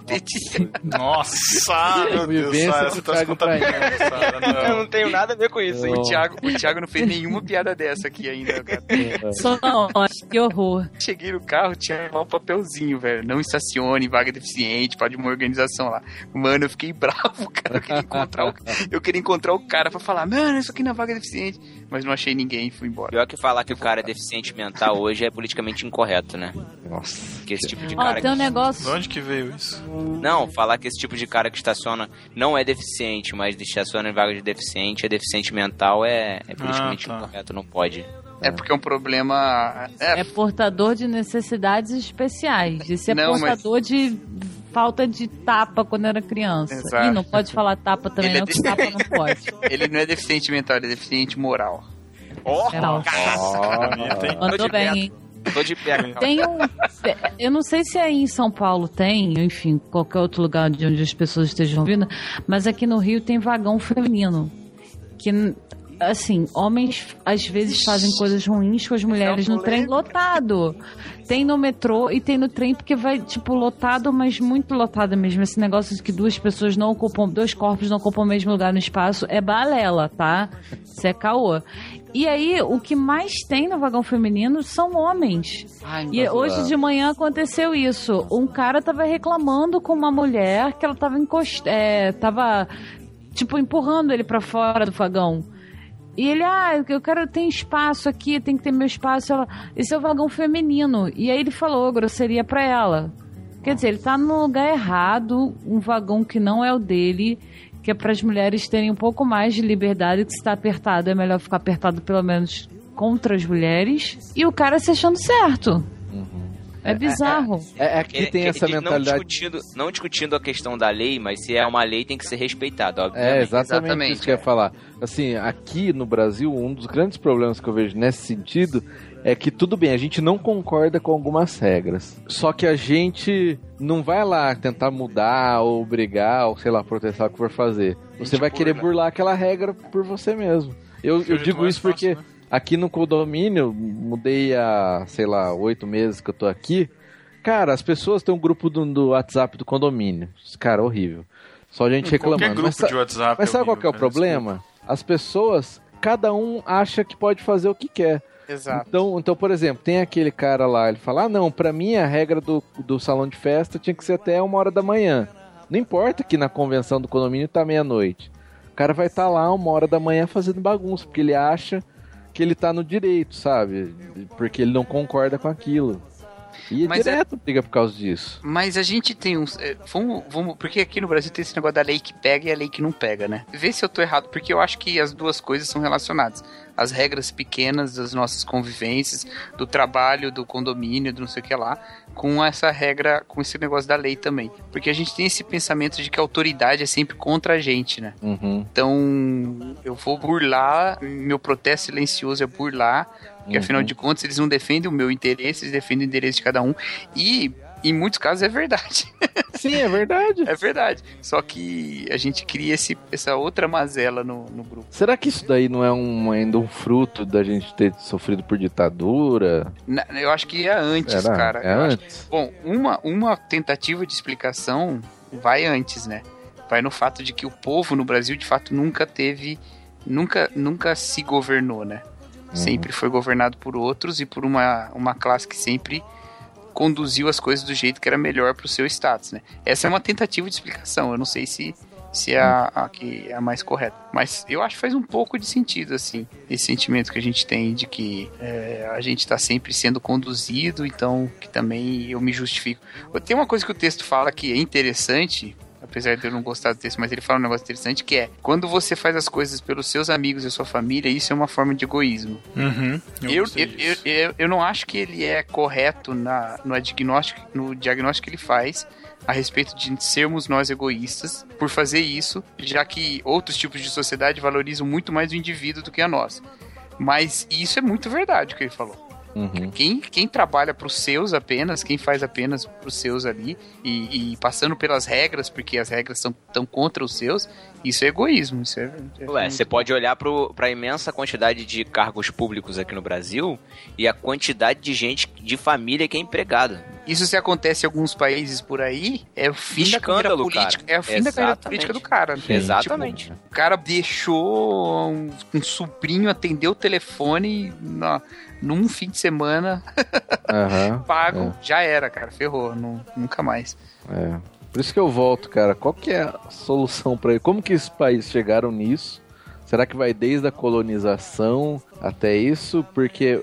Entendi. Nossa, meu Deus, Sara, você tá contaminando, Sara, Eu não. não tenho nada a ver com isso. O Thiago, o Thiago não fez nenhuma piada dessa aqui ainda, cara. Só não, que horror. Cheguei no carro, tinha lá um papelzinho, velho. Não estacione, vaga deficiente, pode uma organização lá. Mano, eu fiquei fiquei bravo, cara. Eu queria encontrar o, eu queria encontrar o cara pra falar, mano, isso aqui na vaga é deficiente. Mas não achei ninguém e fui embora. Pior que falar que o cara é deficiente mental hoje é politicamente incorreto, né? Nossa. Porque esse tipo de Ó, cara tem um que... negócio. De onde que veio isso? Não, falar que esse tipo de cara que estaciona não é deficiente, mas estaciona em vaga de deficiente, é deficiente mental, é, é politicamente Ah, tá. incorreto, não pode. É porque é um problema. É, É portador de necessidades especiais. Esse é Não, mas- portador de falta de tapa quando era criança. Exato. Ih, não pode falar tapa também, Ele é não, desse- tapa não pode. ele não é deficiente mental, ele é deficiente moral. Ó, É, não. bonito, hein? Mandou bem, hein? Tô de pé. Tem um. Eu não sei se aí em São Paulo tem, enfim, qualquer outro lugar de onde as pessoas estejam vindo, mas aqui no Rio tem vagão feminino. Que, assim, homens às vezes fazem coisas ruins com as mulheres no trem lotado. Tem no metrô e tem no trem porque vai, tipo, lotado, mas muito lotado mesmo. Esse negócio de que duas pessoas não ocupam, dois corpos não ocupam o mesmo lugar no espaço é balela, tá? Isso é caô. E aí, o que mais tem no vagão feminino são homens. Ai, E hoje de manhã aconteceu isso. Um cara tava reclamando com uma mulher que ela tava encost... é, tava tipo empurrando ele pra fora do vagão. E ele, ah, eu quero ter espaço aqui, tem que ter meu espaço. Ela, esse é o vagão feminino. E aí ele falou grosseria pra ela. Quer dizer, ele tá no lugar errado, um vagão que não é o dele, que é para as mulheres terem um pouco mais de liberdade, que se tá apertado é melhor ficar apertado pelo menos contra as mulheres. E o cara se achando certo. É bizarro. É, é que Ele- tem essa mentalidade. Não discutindo, não discutindo a questão da lei, mas se é uma lei tem que ser respeitada, É, obviamente. exatamente, Exatamente, isso que eu ia é. falar. Assim, aqui no Brasil, um dos grandes problemas que eu vejo nesse sentido é que tudo bem, a gente não concorda com algumas regras. Só que a gente não vai lá tentar mudar ou brigar ou sei lá, protestar o que for fazer. Você vai querer burlar aquela regra por você mesmo. Eu, eu digo mais isso porque fácil, né? Aqui no condomínio, mudei há, sei lá, oito meses que eu tô aqui. Cara, as pessoas têm um grupo do, do WhatsApp do condomínio. Cara, horrível. Só gente reclamando. Qualquer grupo Mas de WhatsApp. mas sabe qual que é o problema? As pessoas, cada um acha que pode fazer o que quer. Exato. Então, então, por exemplo, tem aquele cara lá, ele fala: ah, não, pra mim a regra do, do salão de festa tinha que ser até uma hora da manhã. Não importa que na convenção do condomínio tá meia-noite. O cara vai estar lá uma hora da manhã fazendo bagunça, porque ele acha que ele tá no direito, sabe? Porque ele não concorda com aquilo. E é Mas é- direto briga por causa disso. Mas a gente tem uns. é, vamos, vamos. Porque aqui no Brasil tem esse negócio da lei que pega e a lei que não pega, né? Vê se eu tô errado, porque eu acho que as duas coisas são relacionadas. As regras pequenas das nossas convivências, do trabalho, do condomínio, do não sei o que lá, com essa regra, com esse negócio da lei também. Porque a gente tem esse pensamento de que a autoridade é sempre contra a gente, né? Uhum. Então, eu vou burlar, meu protesto silencioso é burlar, porque Uhum. afinal de contas eles não defendem o meu interesse, eles defendem o interesse de cada um. E em muitos casos é verdade. Sim, é verdade. é verdade. Só que a gente cria esse, essa outra mazela no, no grupo. Será que isso daí não é um, ainda um fruto da gente ter sofrido por ditadura? Na- eu acho que é antes, Será? cara. É Eu acho- antes? Bom, uma, uma tentativa de explicação vai antes, né? Vai no fato de que o povo no Brasil, de fato, nunca teve. Nunca, nunca se governou, né? Sempre foi governado por outros e por uma, uma classe que sempre conduziu as coisas do jeito que era melhor pro seu status, né? Essa é uma tentativa de explicação. Eu não sei se, se é a, a que é a mais correta. Mas eu acho que faz um pouco de sentido, assim, esse sentimento que a gente tem de que é, a gente tá sempre sendo conduzido, então que também eu me justifico. Tem uma coisa que o texto fala que é interessante, apesar de eu não gostar do texto, mas ele fala um negócio interessante que é quando você faz as coisas pelos seus amigos e sua família, isso é uma forma de egoísmo. Uhum, eu, Eu, eu, eu, eu não acho que ele é correto na, no, diagnóstico, no diagnóstico que ele faz a respeito de sermos nós egoístas por fazer isso, já que outros tipos de sociedade valorizam muito mais o indivíduo do que a nossa. Mas isso é muito verdade o que ele falou. Uhum. Quem, quem trabalha para os seus apenas, quem faz apenas para os seus ali e, e passando pelas regras, porque as regras são tão contra os seus, isso é egoísmo. Isso é, é Ué, você pode olhar pro, pra imensa quantidade de cargos públicos aqui no Brasil e a quantidade de gente de família que é empregada. Isso se acontece em alguns países por aí, é o fim da carreira Escândalo, política. cara. É o fim da carreira Exatamente. política do cara. né? Exatamente. Tipo, o cara deixou um, um sobrinho atender o telefone na, num fim de semana Aham. pago, já era, cara, ferrou, nu- nunca mais. É. Por isso que eu volto, cara. Qual que é a solução pra ele? Como que esses países chegaram nisso? Será que vai desde a colonização até isso? Porque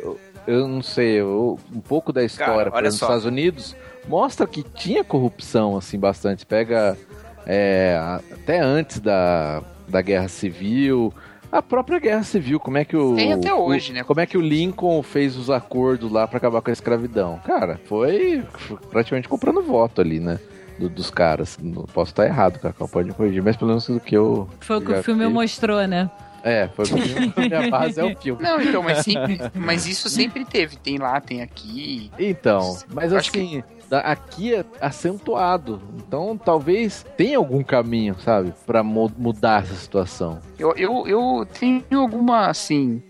eu- não sei, eu- um pouco da história Cara, nos. Estados Unidos mostra que tinha corrupção assim bastante. Pega é, até antes da, da Guerra Civil, a própria Guerra Civil, como é que o Tem até o- hoje, né? Como é que o Lincoln fez os acordos lá pra acabar com a escravidão? Cara, foi praticamente comprando voto ali, né? do- dos caras. Não posso estar errado, Cacau, pode me corrigir, mas pelo menos do que eu. Foi o que o filme mostrou, né? É, foi o filme. Minha base é o filme. Não, então, mas sempre, mas isso sempre teve. Tem lá, tem aqui. Então, mas Acho assim, da- aqui é acentuado. Então talvez tenha algum caminho, sabe, Pra mu- mudar essa situação. Eu, eu, eu tenho alguma, assim.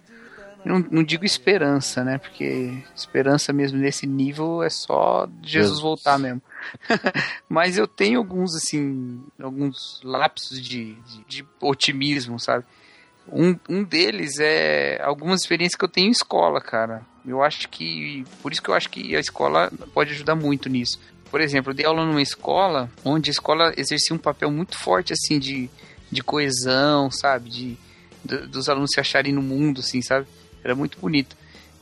Não, não digo esperança, né? Porque esperança mesmo nesse nível é só Jesus Jesus. voltar mesmo. Mas eu tenho alguns, assim, alguns lapsos de, de, de otimismo, sabe? Um, um deles é algumas experiências que eu tenho em escola, cara. Eu acho que. Por isso que eu acho que a escola pode ajudar muito nisso. Por exemplo, eu dei aula numa escola onde a escola exercia um papel muito forte, assim, de, de coesão, sabe? De, do- dos alunos se acharem no mundo, assim, sabe? Era muito bonito.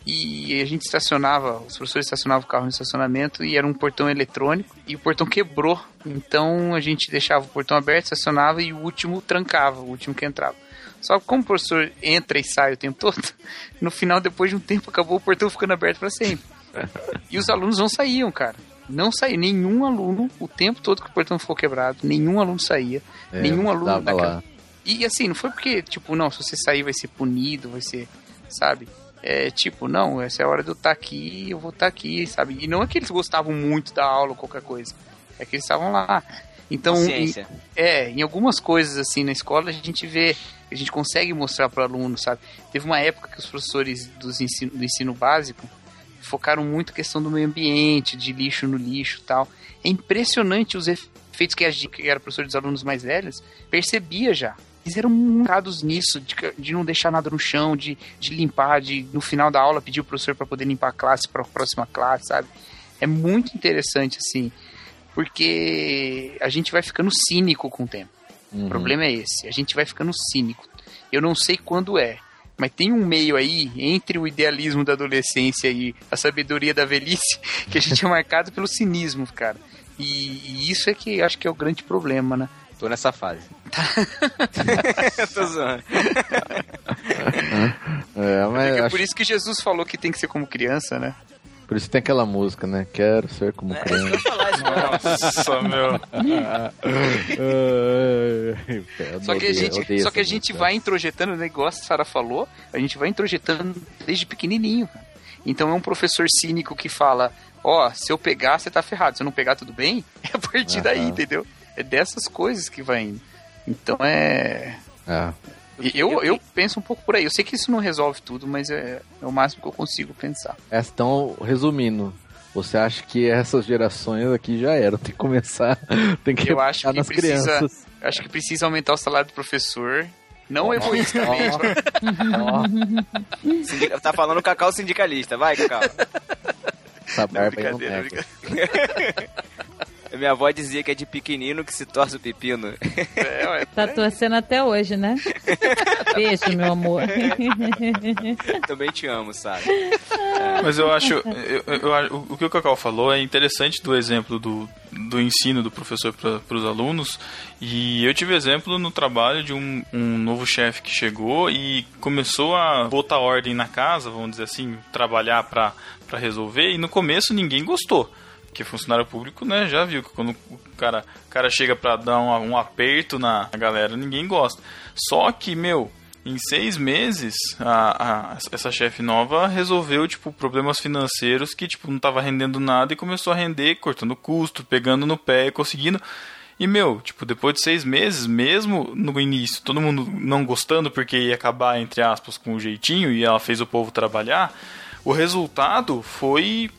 E a gente estacionava, os professores estacionavam o carro no estacionamento e era um portão eletrônico e o portão quebrou. Então a gente deixava o portão aberto, estacionava e o último trancava, o último que entrava. Só que como o professor entra e sai o tempo todo, no final, depois de um tempo, acabou o portão ficando aberto para sempre. E os alunos não saíam, cara. Não saía nenhum aluno, o tempo todo que o portão ficou quebrado, nenhum aluno saía. É, nenhum aluno daquela- e assim, não foi porque, tipo, não, se você sair vai ser punido, vai ser, sabe? É tipo, não, essa é a hora de eu estar aqui, eu vou estar aqui, sabe? E não é que eles gostavam muito da aula ou qualquer coisa, é que eles estavam lá. Então, em, é, em algumas coisas assim na escola a gente vê, a gente consegue mostrar para o aluno, sabe? Teve uma época que os professores dos ensino, do ensino básico focaram muito a questão do meio ambiente, de lixo no lixo e tal. É impressionante os efeitos que a gente, que era professor dos alunos mais velhos, percebia já. Eles eram montados nisso, de, de não deixar nada no chão, de, de limpar, de no final da aula pedir o professor para poder limpar a classe para a próxima classe, sabe? É muito interessante, assim, porque a gente vai ficando cínico com o tempo. O problema é esse, a gente vai ficando cínico. Eu não sei quando é, mas tem um meio aí entre o idealismo da adolescência e a sabedoria da velhice que a gente é marcado pelo cinismo, cara. E, e isso é que acho que é o grande problema, né? Tô nessa fase. Tô zoando. É, mas É acho- por isso que Jesus falou que tem que ser como criança, né? por isso tem aquela música, né? Quero ser como É, criança. Nossa, meu. Eu Só que a gente, só que a gente vai introjetando, né? Igual a Sara falou, a gente vai introjetando desde pequenininho. Então é um professor cínico que fala: Ó, se eu pegar, você tá ferrado. Se eu não pegar, tudo bem? É a partir daí, entendeu? É dessas coisas que vai indo. Então é. Ah, e Eu, eu penso um pouco por aí. Eu sei que isso não resolve tudo, mas é, é o máximo que eu consigo pensar. então, resumindo, você acha que essas gerações aqui já eram? Tem que começar, tem que Eu acho que nas precisa. crianças. eu Acho que precisa aumentar o salário do professor. Não egoístamente. Sindica- Tá falando Cacau sindicalista. Vai, Cacau. Essa Não, barba aí não brincadeira, mexe. brincadeira. Minha avó dizia que é de pequenino que se torce o pepino. É, ué, Tá torcendo até hoje, né? Beijo, meu amor. Também te amo, sabe? Mas eu acho, eu, eu o que o Cacau falou é interessante do exemplo do, do ensino do professor para os alunos. E eu tive exemplo no trabalho de um, um novo chefe que chegou e começou a botar ordem na casa, vamos dizer assim, trabalhar para resolver. E no começo ninguém gostou. Porque funcionário público, né, já viu que quando o cara, o cara chega para dar um, um aperto na galera, ninguém gosta. Só que, meu, em seis meses, a, a- essa chefe nova resolveu, tipo, problemas financeiros que, tipo, não tava rendendo nada e começou a render, cortando custo, pegando no pé e conseguindo. E, meu, tipo, depois de seis meses, mesmo no início, todo mundo não gostando porque ia acabar, entre aspas, com o jeitinho e ela fez o povo trabalhar, o resultado foi,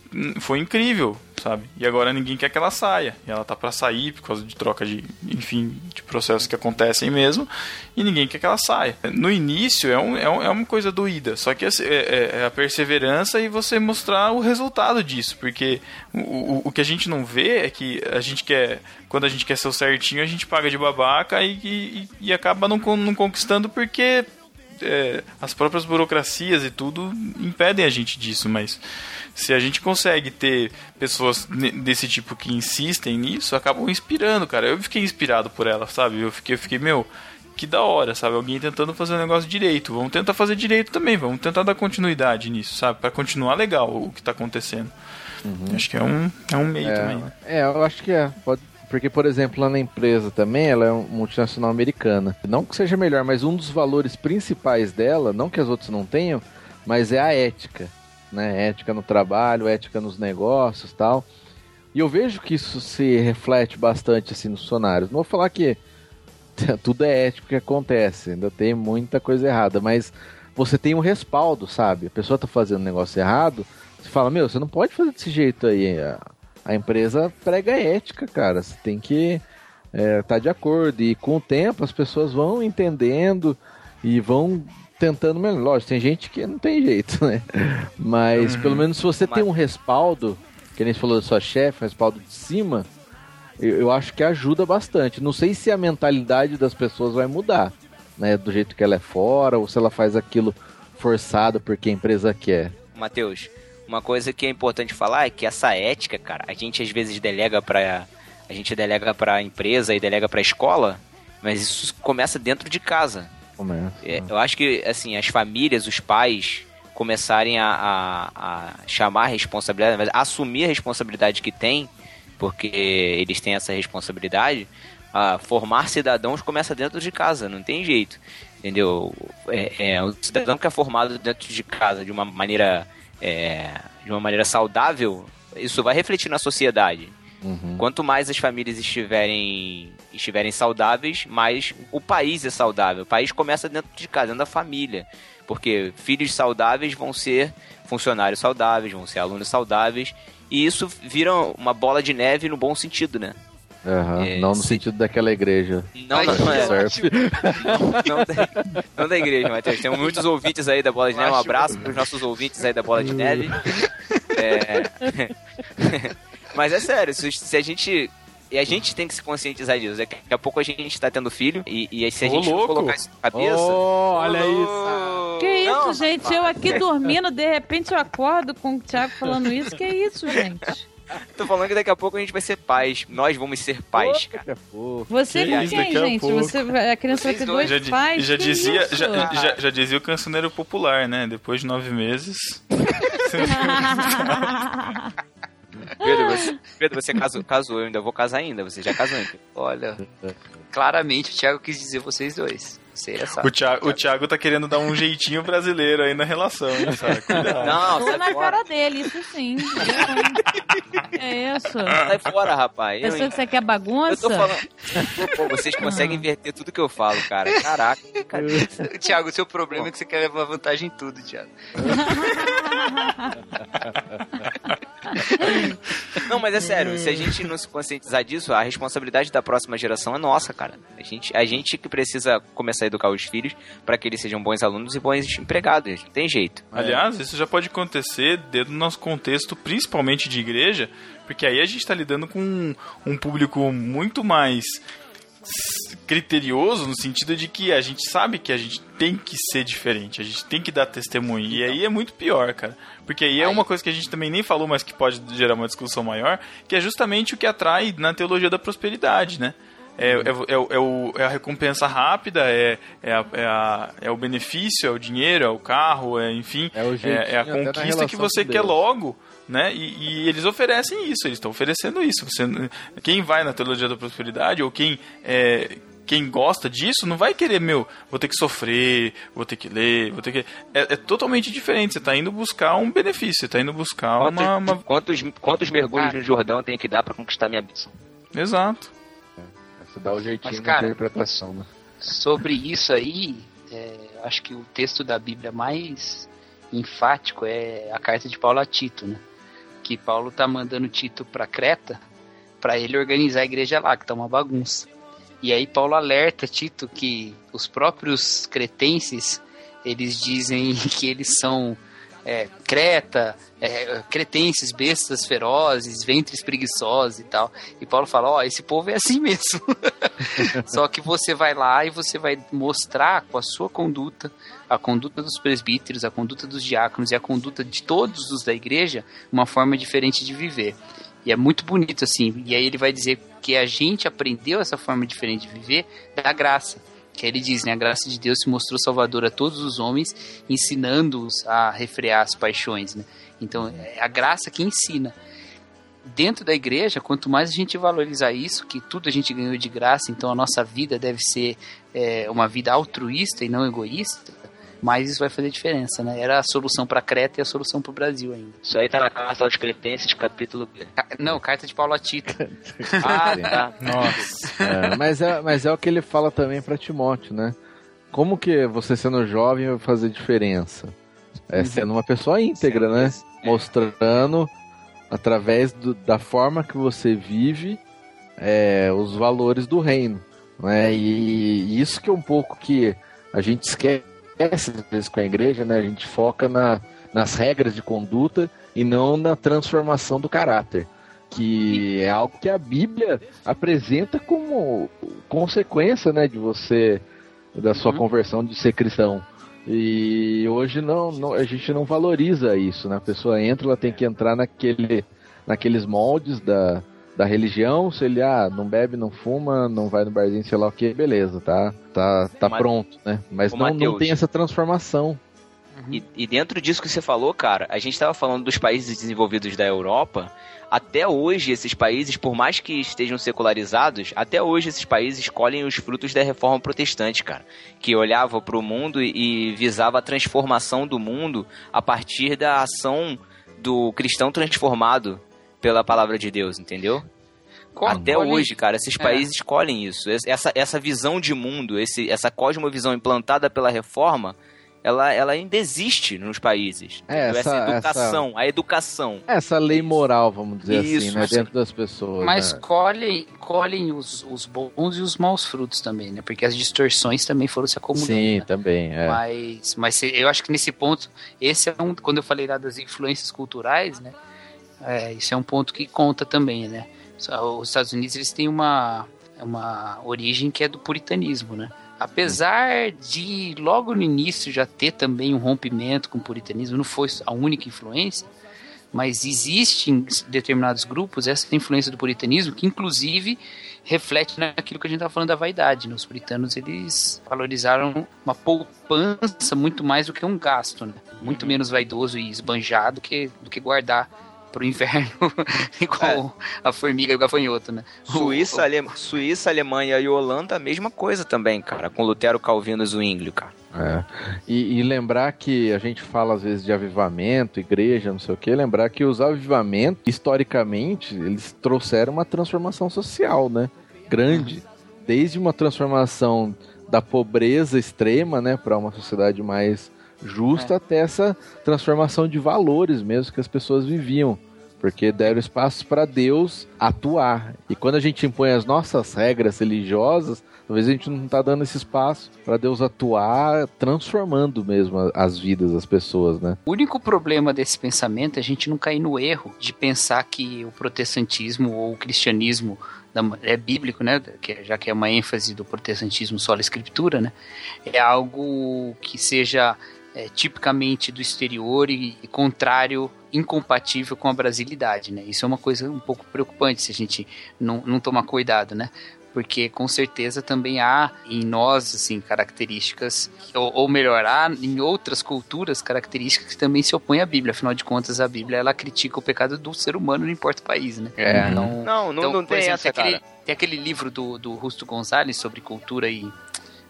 foi incrível, sabe? E agora ninguém quer que ela saia. E ela tá para sair por causa de troca de, enfim, de processos que acontecem mesmo, e ninguém quer que ela saia. No início é, um, é, um- é uma coisa doída, só que é, é- é a perseverança e você mostrar o resultado disso, porque o, o, o que a gente não vê é que a gente quer, quando a gente quer ser o certinho, a gente paga de babaca e, e, e acaba não, não conquistando porque é, as próprias burocracias e tudo impedem a gente disso, mas se a gente consegue ter pessoas desse tipo que insistem nisso, acabam inspirando, cara. Eu fiquei inspirado por ela, sabe? Eu fiquei, eu fiquei meu, que da hora, sabe? Alguém tentando fazer o negócio direito. Vamos tentar fazer direito também, vamos tentar dar continuidade nisso, sabe? Pra continuar legal o que tá acontecendo. Acho que é um, é um meio também. né? É, eu acho que é. Pode, porque, por exemplo, lá na empresa também, ela é uma multinacional americana. Não que seja melhor, mas um dos valores principais dela, não que as outras não tenham, mas é a ética. Né? Ética no trabalho, ética nos negócios tal. E eu vejo que isso se reflete bastante assim nos funcionários. Não vou falar que tudo é ético que acontece, ainda tem muita coisa errada, mas você tem um respaldo, sabe? A pessoa tá fazendo um negócio errado, você fala, meu, você não pode fazer desse jeito aí. A, empresa prega ética, cara. Você tem que estar tá de acordo. E com o tempo as pessoas vão entendendo e vão tentando melhor. Lógico, tem gente que não tem jeito, né? Mas pelo menos se você tem um respaldo, que nem você falou da sua chefe, um respaldo de cima, eu, eu acho que ajuda bastante. Não sei se a mentalidade das pessoas vai mudar, né? Do jeito que ela é fora, ou se ela faz aquilo forçado porque a empresa quer. Matheus, uma coisa que é importante falar é que essa ética, cara, a gente às vezes delega pra. A gente delega pra empresa e delega pra escola, mas isso começa dentro de casa. Começa. É, eu acho que, assim, as famílias, os pais começarem a, a- a chamar a responsabilidade, mas assumir a responsabilidade que tem, porque eles têm essa responsabilidade, a formar cidadãos começa dentro de casa, não tem jeito. Entendeu? É, é, o cidadão que é formado dentro de casa de uma maneira, é, de uma maneira saudável, isso vai refletir na sociedade. Quanto mais as famílias estiverem, estiverem saudáveis, mais o país é saudável. O país começa dentro de casa, dentro da família. Porque filhos saudáveis vão ser funcionários saudáveis, vão ser alunos saudáveis. E isso vira uma bola de neve no bom sentido, né? Aham, É, não no se- sentido daquela igreja. Não, não, não é. Não da, não da igreja, Matheus. Tem muitos ouvintes aí da Bola de Neve. Um abraço para os nossos ouvintes aí da Bola de Neve. É... Mas é sério, se, se a gente. E a gente tem que se conscientizar disso. Daqui a pouco a gente tá tendo filho. E, e se a Ô, gente louco. colocar isso na cabeça. Oh, olha isso. Que isso, gente? Eu aqui dormindo, de repente eu acordo com o Thiago falando isso. Que isso, gente? Tô falando que daqui a pouco a gente vai ser pais. Nós vamos ser pais, cara. Você Que com isso, quem, daqui a gente? pouco. Você, vai- a criança vai Vocês ter dois. Já, di- pais? já dizia, isso? já, já, já dizia o cancioneiro popular, né? Depois de nove meses. Pedro, você, Pedro, você casou, casou, eu ainda vou casar ainda. Você já casou, então. Olha, claramente o Thiago quis dizer vocês dois. Você é sabe. O Thiago, o Thiago tá querendo dar um jeitinho brasileiro aí na relação, hein, sabe? Cuidado. Não, Tô sai na fora. cara dele, isso sim. Eu? É isso. Sai fora, rapaz. Eu, Pensou hein? que você quer Eu bagunça? tô falando. Pô, vocês conseguem inverter tudo que eu falo, cara. Caraca. Thiago, o seu problema é que você quer levar vantagem em tudo, Thiago. Não, mas é sério, se a gente não se conscientizar disso, a responsabilidade da próxima geração é nossa, cara. A gente, a gente que precisa começar a educar os filhos para que eles sejam bons alunos e bons empregados. Não tem jeito. Aliás, isso já pode acontecer dentro do nosso contexto, principalmente de igreja, porque aí a gente está lidando com um, um público muito mais criterioso no sentido de que a gente sabe que a gente tem que ser diferente, a gente tem que dar testemunho. E aí é muito pior, cara. Porque aí é uma coisa que a gente também nem falou, mas que pode gerar uma discussão maior, que é justamente o que atrai na teologia da prosperidade, né? É, é, é, é o- é a recompensa rápida, é, é, a- é, a- é o benefício, é o dinheiro, é o carro, é, enfim, É o é, jeitinho é a conquista que você quer logo, né? E, e eles oferecem isso, eles estão oferecendo isso. Você, quem vai na teologia da prosperidade ou quem é, quem gosta disso não vai querer, meu, vou ter que sofrer, vou ter que ler, vou ter que. É, é totalmente diferente. Você está indo buscar um benefício, você está indo buscar Quantos, uma, uma- quantos, quantos mergulhos no Jordão eu tenho que dar para conquistar minha bênção? Exato. Você dá o jeitinho Mas, cara, interpretação, né? Sobre isso aí, é, acho que o texto da Bíblia mais enfático é a carta de Paulo a Tito, né? Que Paulo tá mandando Tito para Creta para ele organizar a igreja lá, que tá uma bagunça. E aí Paulo alerta Tito que os próprios cretenses eles dizem que eles são é, creta, é, cretenses, bestas ferozes, ventres preguiçosos e tal. E Paulo fala: Ó, esse povo é assim mesmo. Só que você vai lá e você vai mostrar com a sua conduta, a conduta dos presbíteros, a conduta dos diáconos e a conduta de todos os da igreja, uma forma diferente de viver. E é muito bonito assim. E aí ele vai dizer que a gente aprendeu essa forma diferente de viver da graça. Que ele diz, né? A graça de Deus se mostrou salvadora a todos os homens, ensinando-os a refrear as paixões, né? Então, é a graça que ensina. Dentro da igreja, quanto mais a gente valorizar isso, que tudo a gente ganhou de graça, então a nossa vida deve ser é, uma vida altruísta e não egoísta, mais isso vai fazer diferença, né? Era a solução para Creta e a solução para o Brasil ainda. Isso aí tá na carta aos Cretenses, capítulo. Ca- Não, carta de Paulo a Tito. Ah, tá. Nossa. É, mas, é, mas é o que ele fala também pra Timóteo, né? Como que você sendo jovem vai fazer diferença? É sendo uma pessoa íntegra, né? Mostrando através do- da forma que você vive é, os valores do reino, né? E, e isso que é um pouco que a gente esquece às vezes com a igreja, né? A gente foca na, nas regras de conduta e não na transformação do caráter, que é algo que a Bíblia apresenta como consequência, né, de você da sua conversão de ser cristão. E hoje não, não- a gente não valoriza isso, né? A pessoa entra, ela tem que entrar naquele, naqueles moldes da, da religião. Se ele ah, não bebe, não fuma, não vai no barzinho, sei lá o que, beleza, tá, tá, tá pronto, né? Mas não, não tem essa transformação. E, e dentro disso que você falou, cara, a gente estava falando dos países desenvolvidos da Europa. Até hoje, esses países, por mais que estejam secularizados, até hoje esses países colhem os frutos da reforma protestante, cara. Que olhava para o mundo e visava a transformação do mundo a partir da ação do cristão transformado pela palavra de Deus, entendeu? Até Olha hoje, cara, esses É. países escolhem isso. Essa, essa visão de mundo, esse, essa cosmovisão implantada pela reforma, ela, ela ainda existe nos países. É, essa- essa educação, a educação. Essa lei moral, vamos dizer Isso, assim, né? Dentro das pessoas. Mas né? colhem, colhem os, os bons e os maus frutos também, né? Porque as distorções também foram se acumulando. Sim, né? também. É. Mas, mas eu acho que nesse ponto, esse é um. Quando eu falei lá das influências culturais, né? É, isso é um ponto que conta também, né? Os Estados Unidos eles têm uma, uma origem que é do puritanismo, né? Apesar de logo no início já ter também um rompimento com o puritanismo, não foi a única influência, mas existe em determinados grupos essa influência do puritanismo que inclusive reflete naquilo que a gente estava falando da vaidade. Né? Os puritanos eles valorizaram uma poupança muito mais do que um gasto, né? muito menos vaidoso e esbanjado que, do que guardar pro inverno igual a formiga e o gafanhoto, né? Suíça, Ale... Suíça, Alemanha e Holanda, a mesma coisa também, cara, com Lutero, Calvino e Zwinglio, cara. É. E, e lembrar que a gente fala às vezes de avivamento, igreja, não sei o que, lembrar que os avivamentos, historicamente, eles trouxeram uma transformação social, né? Grande. Desde uma transformação da pobreza extrema, né, para uma sociedade mais justa, até essa transformação de valores mesmo que as pessoas viviam. Porque deram espaço para Deus atuar. E quando a gente impõe as nossas regras religiosas, talvez a gente não está dando esse espaço para Deus atuar, transformando mesmo as vidas das pessoas, né? O único problema desse pensamento é a gente não cair no erro de pensar que o protestantismo ou o cristianismo é bíblico, né? que- Já que é uma ênfase do protestantismo só a escritura, né? É algo que seja é, tipicamente do exterior e, e contrário, incompatível com a brasilidade, né? Isso é uma coisa um pouco preocupante se a gente não, não tomar cuidado, né? porque com certeza também há em nós assim características ou, ou melhor há em outras culturas características que também se opõem à Bíblia afinal de contas a Bíblia ela critica o pecado do ser humano não importa o país né É. então, Não, não, então, não tem exemplo, essa, tem aquele, cara. tem aquele livro do, do Rusto Gonzalez sobre cultura e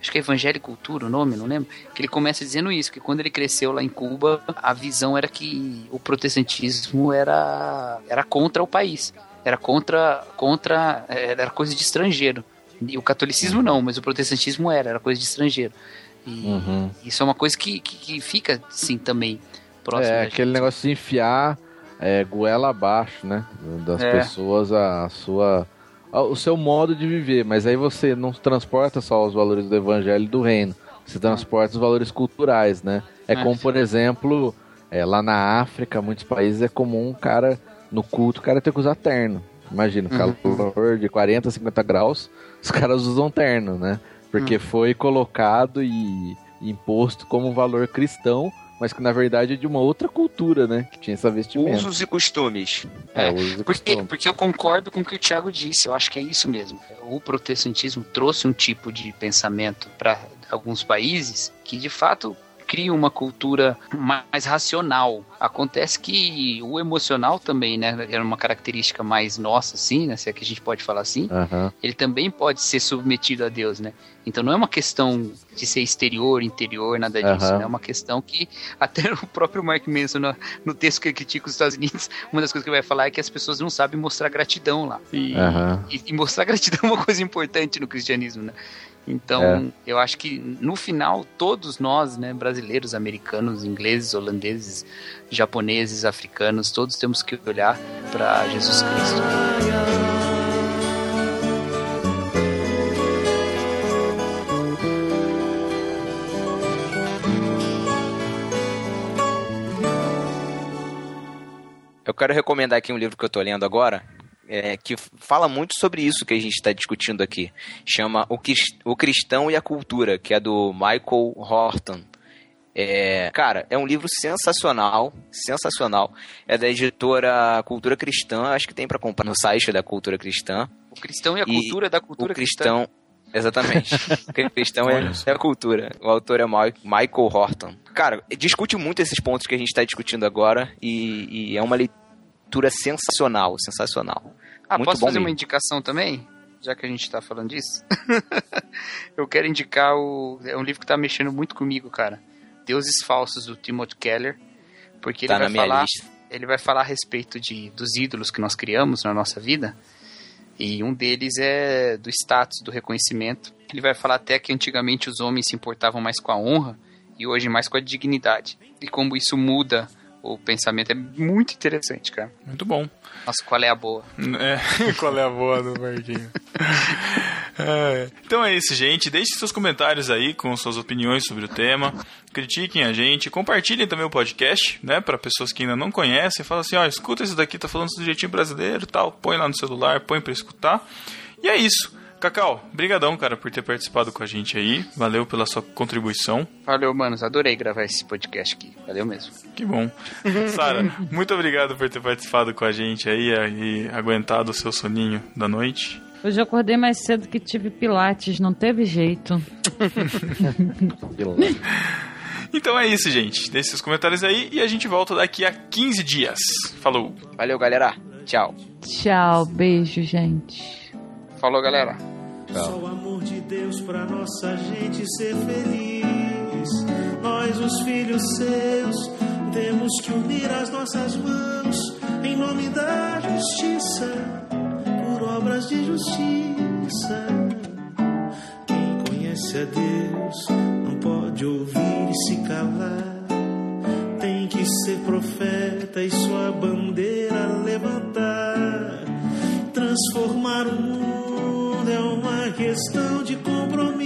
acho que é Evangelho e Cultura o nome, não lembro, que ele começa dizendo isso, que quando ele cresceu lá em Cuba, a visão era que o protestantismo era, era contra o país, era contra, contra era coisa de estrangeiro. E o catolicismo não, mas o protestantismo era, era coisa de estrangeiro. E Uhum. isso é uma coisa que, que, que fica, sim, também. próximo. É, aquele negócio de enfiar é, goela abaixo, né? Das É. pessoas, a, a sua. O seu modo de viver. Mas aí você não transporta só os valores do evangelho e do reino. Você transporta os valores culturais, né? É É, como, por exemplo, é, lá na África, muitos países é comum um cara, no culto, o cara ter que usar terno. Imagina, Uhum. calor de 40, 50 graus, os caras usam terno, né? Porque Uhum. foi colocado e imposto como um valor cristão, mas que na verdade é de uma outra cultura, né? Que tinha essa vestimenta. Usos e costumes. É, É, usos e Porque, costumes. porque eu concordo com o que o Thiago disse, eu acho que é isso mesmo. O protestantismo trouxe um tipo de pensamento para alguns países que de fato cria uma cultura mais racional. Acontece que o emocional também, né, é uma característica mais nossa, assim, né, se é que a gente pode falar assim, Aham. ele também pode ser submetido a Deus, né? Então não é uma questão de ser exterior, interior, nada disso, Aham. né? É uma questão que até o próprio Mark Manson, no, no texto que ele critica os Estados Unidos, uma das coisas que ele vai falar é que as pessoas não sabem mostrar gratidão lá. E, Aham. e- e mostrar gratidão é uma coisa importante no cristianismo, né? Então, É. eu acho que no final, todos nós, né, brasileiros, americanos, ingleses, holandeses, japoneses, africanos, todos temos que olhar para Jesus Cristo. Eu quero recomendar aqui um livro que eu tô lendo agora, é, que fala muito sobre isso que a gente está discutindo aqui. Chama o, o Cristão e a Cultura, que é do Michael Horton. É, cara, é um livro sensacional, sensacional. É da editora Cultura Cristã, acho que tem para comprar no site da Cultura Cristã. O cristão e a E cultura da cultura o cristão, exatamente. o cristão é, é a cultura. O autor é Michael Horton. Cara, discute muito esses pontos que a gente está discutindo agora e, e é uma leitura sensacional, sensacional. Ah, Muito posso bom fazer uma mesmo. indicação também? Já que a gente tá falando disso. eu quero indicar o. É um livro que tá mexendo muito comigo, cara. Deuses Falsos, do Timothy Keller. Porque ele Tá na vai falar. lista. Ele vai falar a respeito de, dos ídolos que nós criamos na nossa vida. E um deles é do status, do reconhecimento. Ele vai falar até que antigamente os homens se importavam mais com a honra e hoje mais com a dignidade. E como isso muda o pensamento é muito interessante, cara. Muito bom. Nossa, qual é a boa? É, qual é a boa do Marquinhos? É, Então é isso, gente. Deixe seus comentários aí com suas opiniões sobre o tema. Critiquem a gente. Compartilhem também o podcast, né? Para pessoas que ainda não conhecem. Fala assim, ó, escuta esse daqui, tá falando do jeitinho brasileiro tal. Põe lá no celular, põe pra escutar. E é isso. Cacau, brigadão, cara, por ter participado com a gente aí. Valeu pela sua contribuição. Valeu, manos. Adorei gravar esse podcast aqui. Valeu mesmo. Que bom. Sara, muito obrigado por ter participado com a gente aí e aguentado o seu soninho da noite. Hoje eu acordei mais cedo que tive pilates, não teve jeito. Então é isso, gente. Deixe seus comentários aí e a gente volta daqui a 15 dias. Falou! Valeu, galera. Tchau. Tchau, beijo, gente. Falou, galera. Só o amor de Deus pra nossa gente ser feliz. Nós, os filhos seus, temos que unir as nossas mãos em nome da justiça, por obras de justiça. Quem conhece a Deus não pode ouvir e se calar. Tem que ser profeta e sua bandeira levantar. Transformar o mundo questão de compromisso.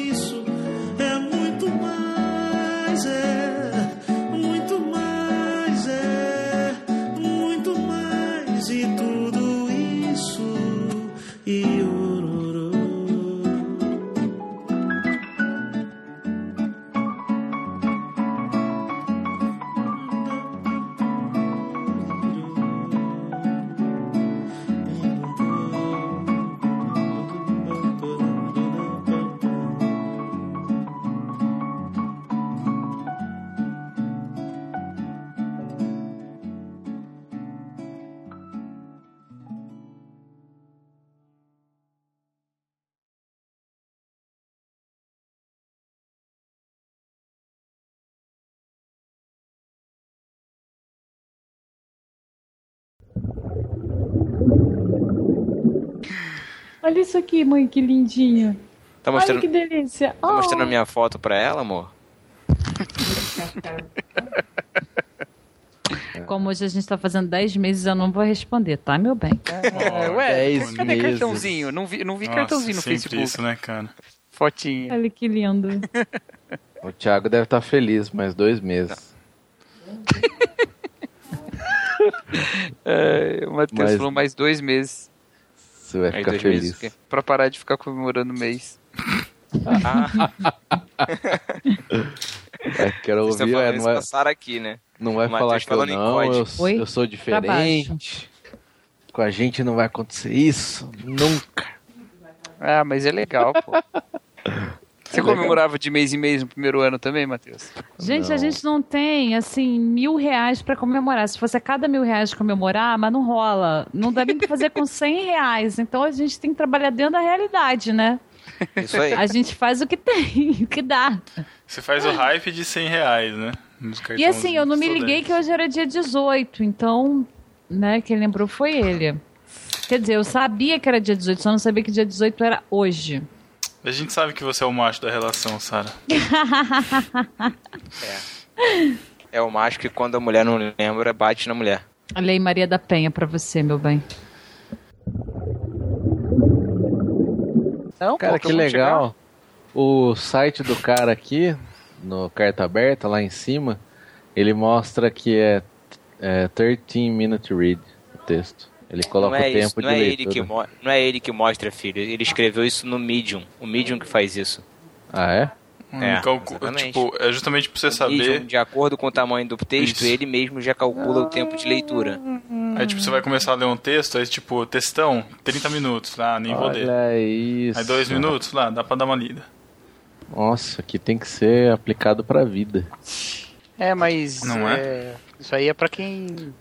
Olha isso aqui, mãe, que lindinho. Tá Olha mostrando, que delícia. tá mostrando a minha foto pra ela, amor? como hoje a gente tá fazendo 10 meses, eu não vou responder, tá, meu bem? É, ué, Dez cadê meses. cartãozinho? Não vi, não vi Nossa, cartãozinho no Facebook. isso, né, cara? Fotinha. Olha que lindo. O Thiago deve estar feliz, mais dois meses. É, o Matheus Mas- falou mais dois meses. Você vai ficar feliz. meses? Pra parar de ficar comemorando o mês. É, quero Vocês ouvir, é, não a Sara aqui, né? não vai falar que eu não, eu, eu sou diferente. Com a gente não vai acontecer isso, nunca. Ah, mas é legal, pô. Você comemorava de mês em mês no primeiro ano também, Matheus? Gente, Não. a gente não tem, assim, mil reais pra comemorar. Se fosse a cada mil reais comemorar, mas não rola. Não dá nem pra fazer com 100 reais. Então a gente tem que trabalhar dentro da realidade, né? Isso aí. A gente faz o que tem, o que dá. Você faz o hype de 100 reais, né? E assim, eu não me liguei que hoje era dia 18, então, né, quem lembrou foi ele. Quer dizer, eu sabia que era dia 18, só não sabia que dia 18 era hoje. A gente sabe que você é o macho da relação, Sara. É o macho que quando a mulher não lembra, bate na mulher. Lei Maria da Penha pra você, meu bem. Não, Cara, pô, que legal. O site do cara aqui, no Carta Aberta, lá em cima, ele mostra que é, é 13 minute read o texto. Ele coloca não é o tempo isso, não de é, ele leitura. que mo- não é ele que mostra, filho. Ele escreveu isso no Medium. O Medium que faz isso. Ah, é? É, Hum, calcu- exatamente. tipo, é justamente pra você O Medium, saber. de acordo com o tamanho do texto, Isso. ele mesmo já calcula o tempo de leitura. Aí, tipo, você vai começar a ler um texto, aí, tipo, textão, 30 minutos, ah, nem vou ler. Olha isso. Aí, dois minutos, lá, dá pra dar uma lida. Nossa, aqui tem que ser aplicado pra vida. É, mas Não é? é, isso aí é pra quem.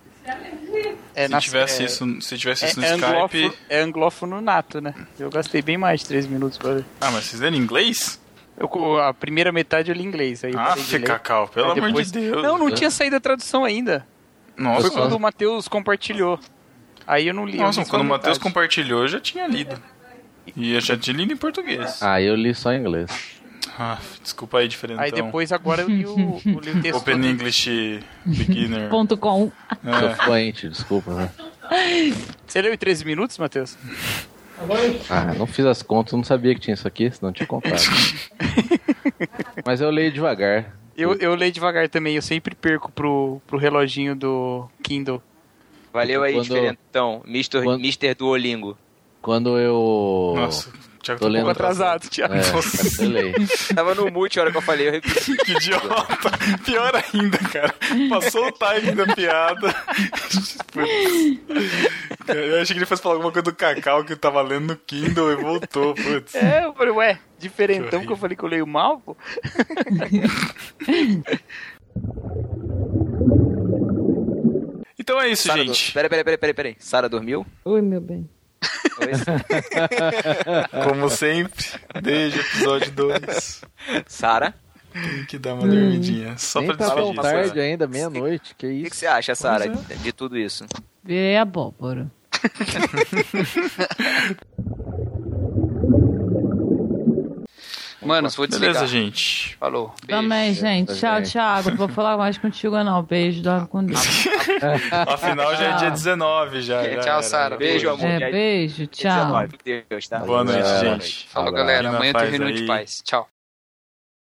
É, se, tivesse é- isso, se tivesse é, isso no é Skype. anglófono, é anglófono nato, né? Eu gastei bem mais de 3 minutos pra ler. Ah, mas vocês leram em inglês? Eu, a primeira metade eu li em inglês. Aí Ah, ler. Cacau, pelo Aí amor depois- de Deus. Não, não tinha saído a tradução ainda. Nossa, Foi quando o Matheus compartilhou. Aí eu não li. Nossa, quando o Matheus compartilhou, eu já tinha lido. E eu já tinha lido em português. Ah, eu li só em inglês. Ah, desculpa aí, diferentão. Aí depois agora eu li o, eu li o texto. Open. English Beginner. Ponto com. É. fluente, desculpa. Né? Você leu em 13 minutos, Matheus? Ah, não fiz as contas, não sabia que tinha isso aqui, senão tinha contado. Mas eu leio devagar. Eu, eu leio devagar também, eu sempre perco pro, pro reloginho do Kindle. Valeu aí, Quando- diferentão. Mister, quando- Mister Duolingo. Quando eu. Nossa, Thiago Tô tá um lendo pouco Atrasado, Thiago. É, cancelei. Tava no mute a hora que eu falei, eu repeti. Que idiota. Pior ainda, cara. Passou o timing da piada. Putz. Eu achei que ele fosse falar alguma coisa do Cacau que eu tava lendo no Kindle e voltou, putz. É, eu falei, ué, diferentão Que que eu falei que eu leio mal, pô. Então é isso, Sara, gente. Peraí, peraí, peraí, peraí, peraí. Sara dormiu? Oi, meu bem. Como sempre, desde o episódio 2. Sara? Tem que dar uma dormidinha. Só Nem pra tá despedir. tarde ainda, meia-noite, que O que, isso. que você acha, Sara, de, de tudo isso? Virei abóbora. Mano, se for desligar. Beleza, gente. Falou. Beijo. Também, gente. Tchau. Thiago. Não vou falar mais contigo, não. Beijo, dorme com Deus. Afinal, já é dia 19 já. já Tchau. Sara. Beijo, amor. É, beijo, tchau. 19, Deus, tá? Boa noite, gente. Falou, galera. Amanhã tem reunião de paz. Tchau.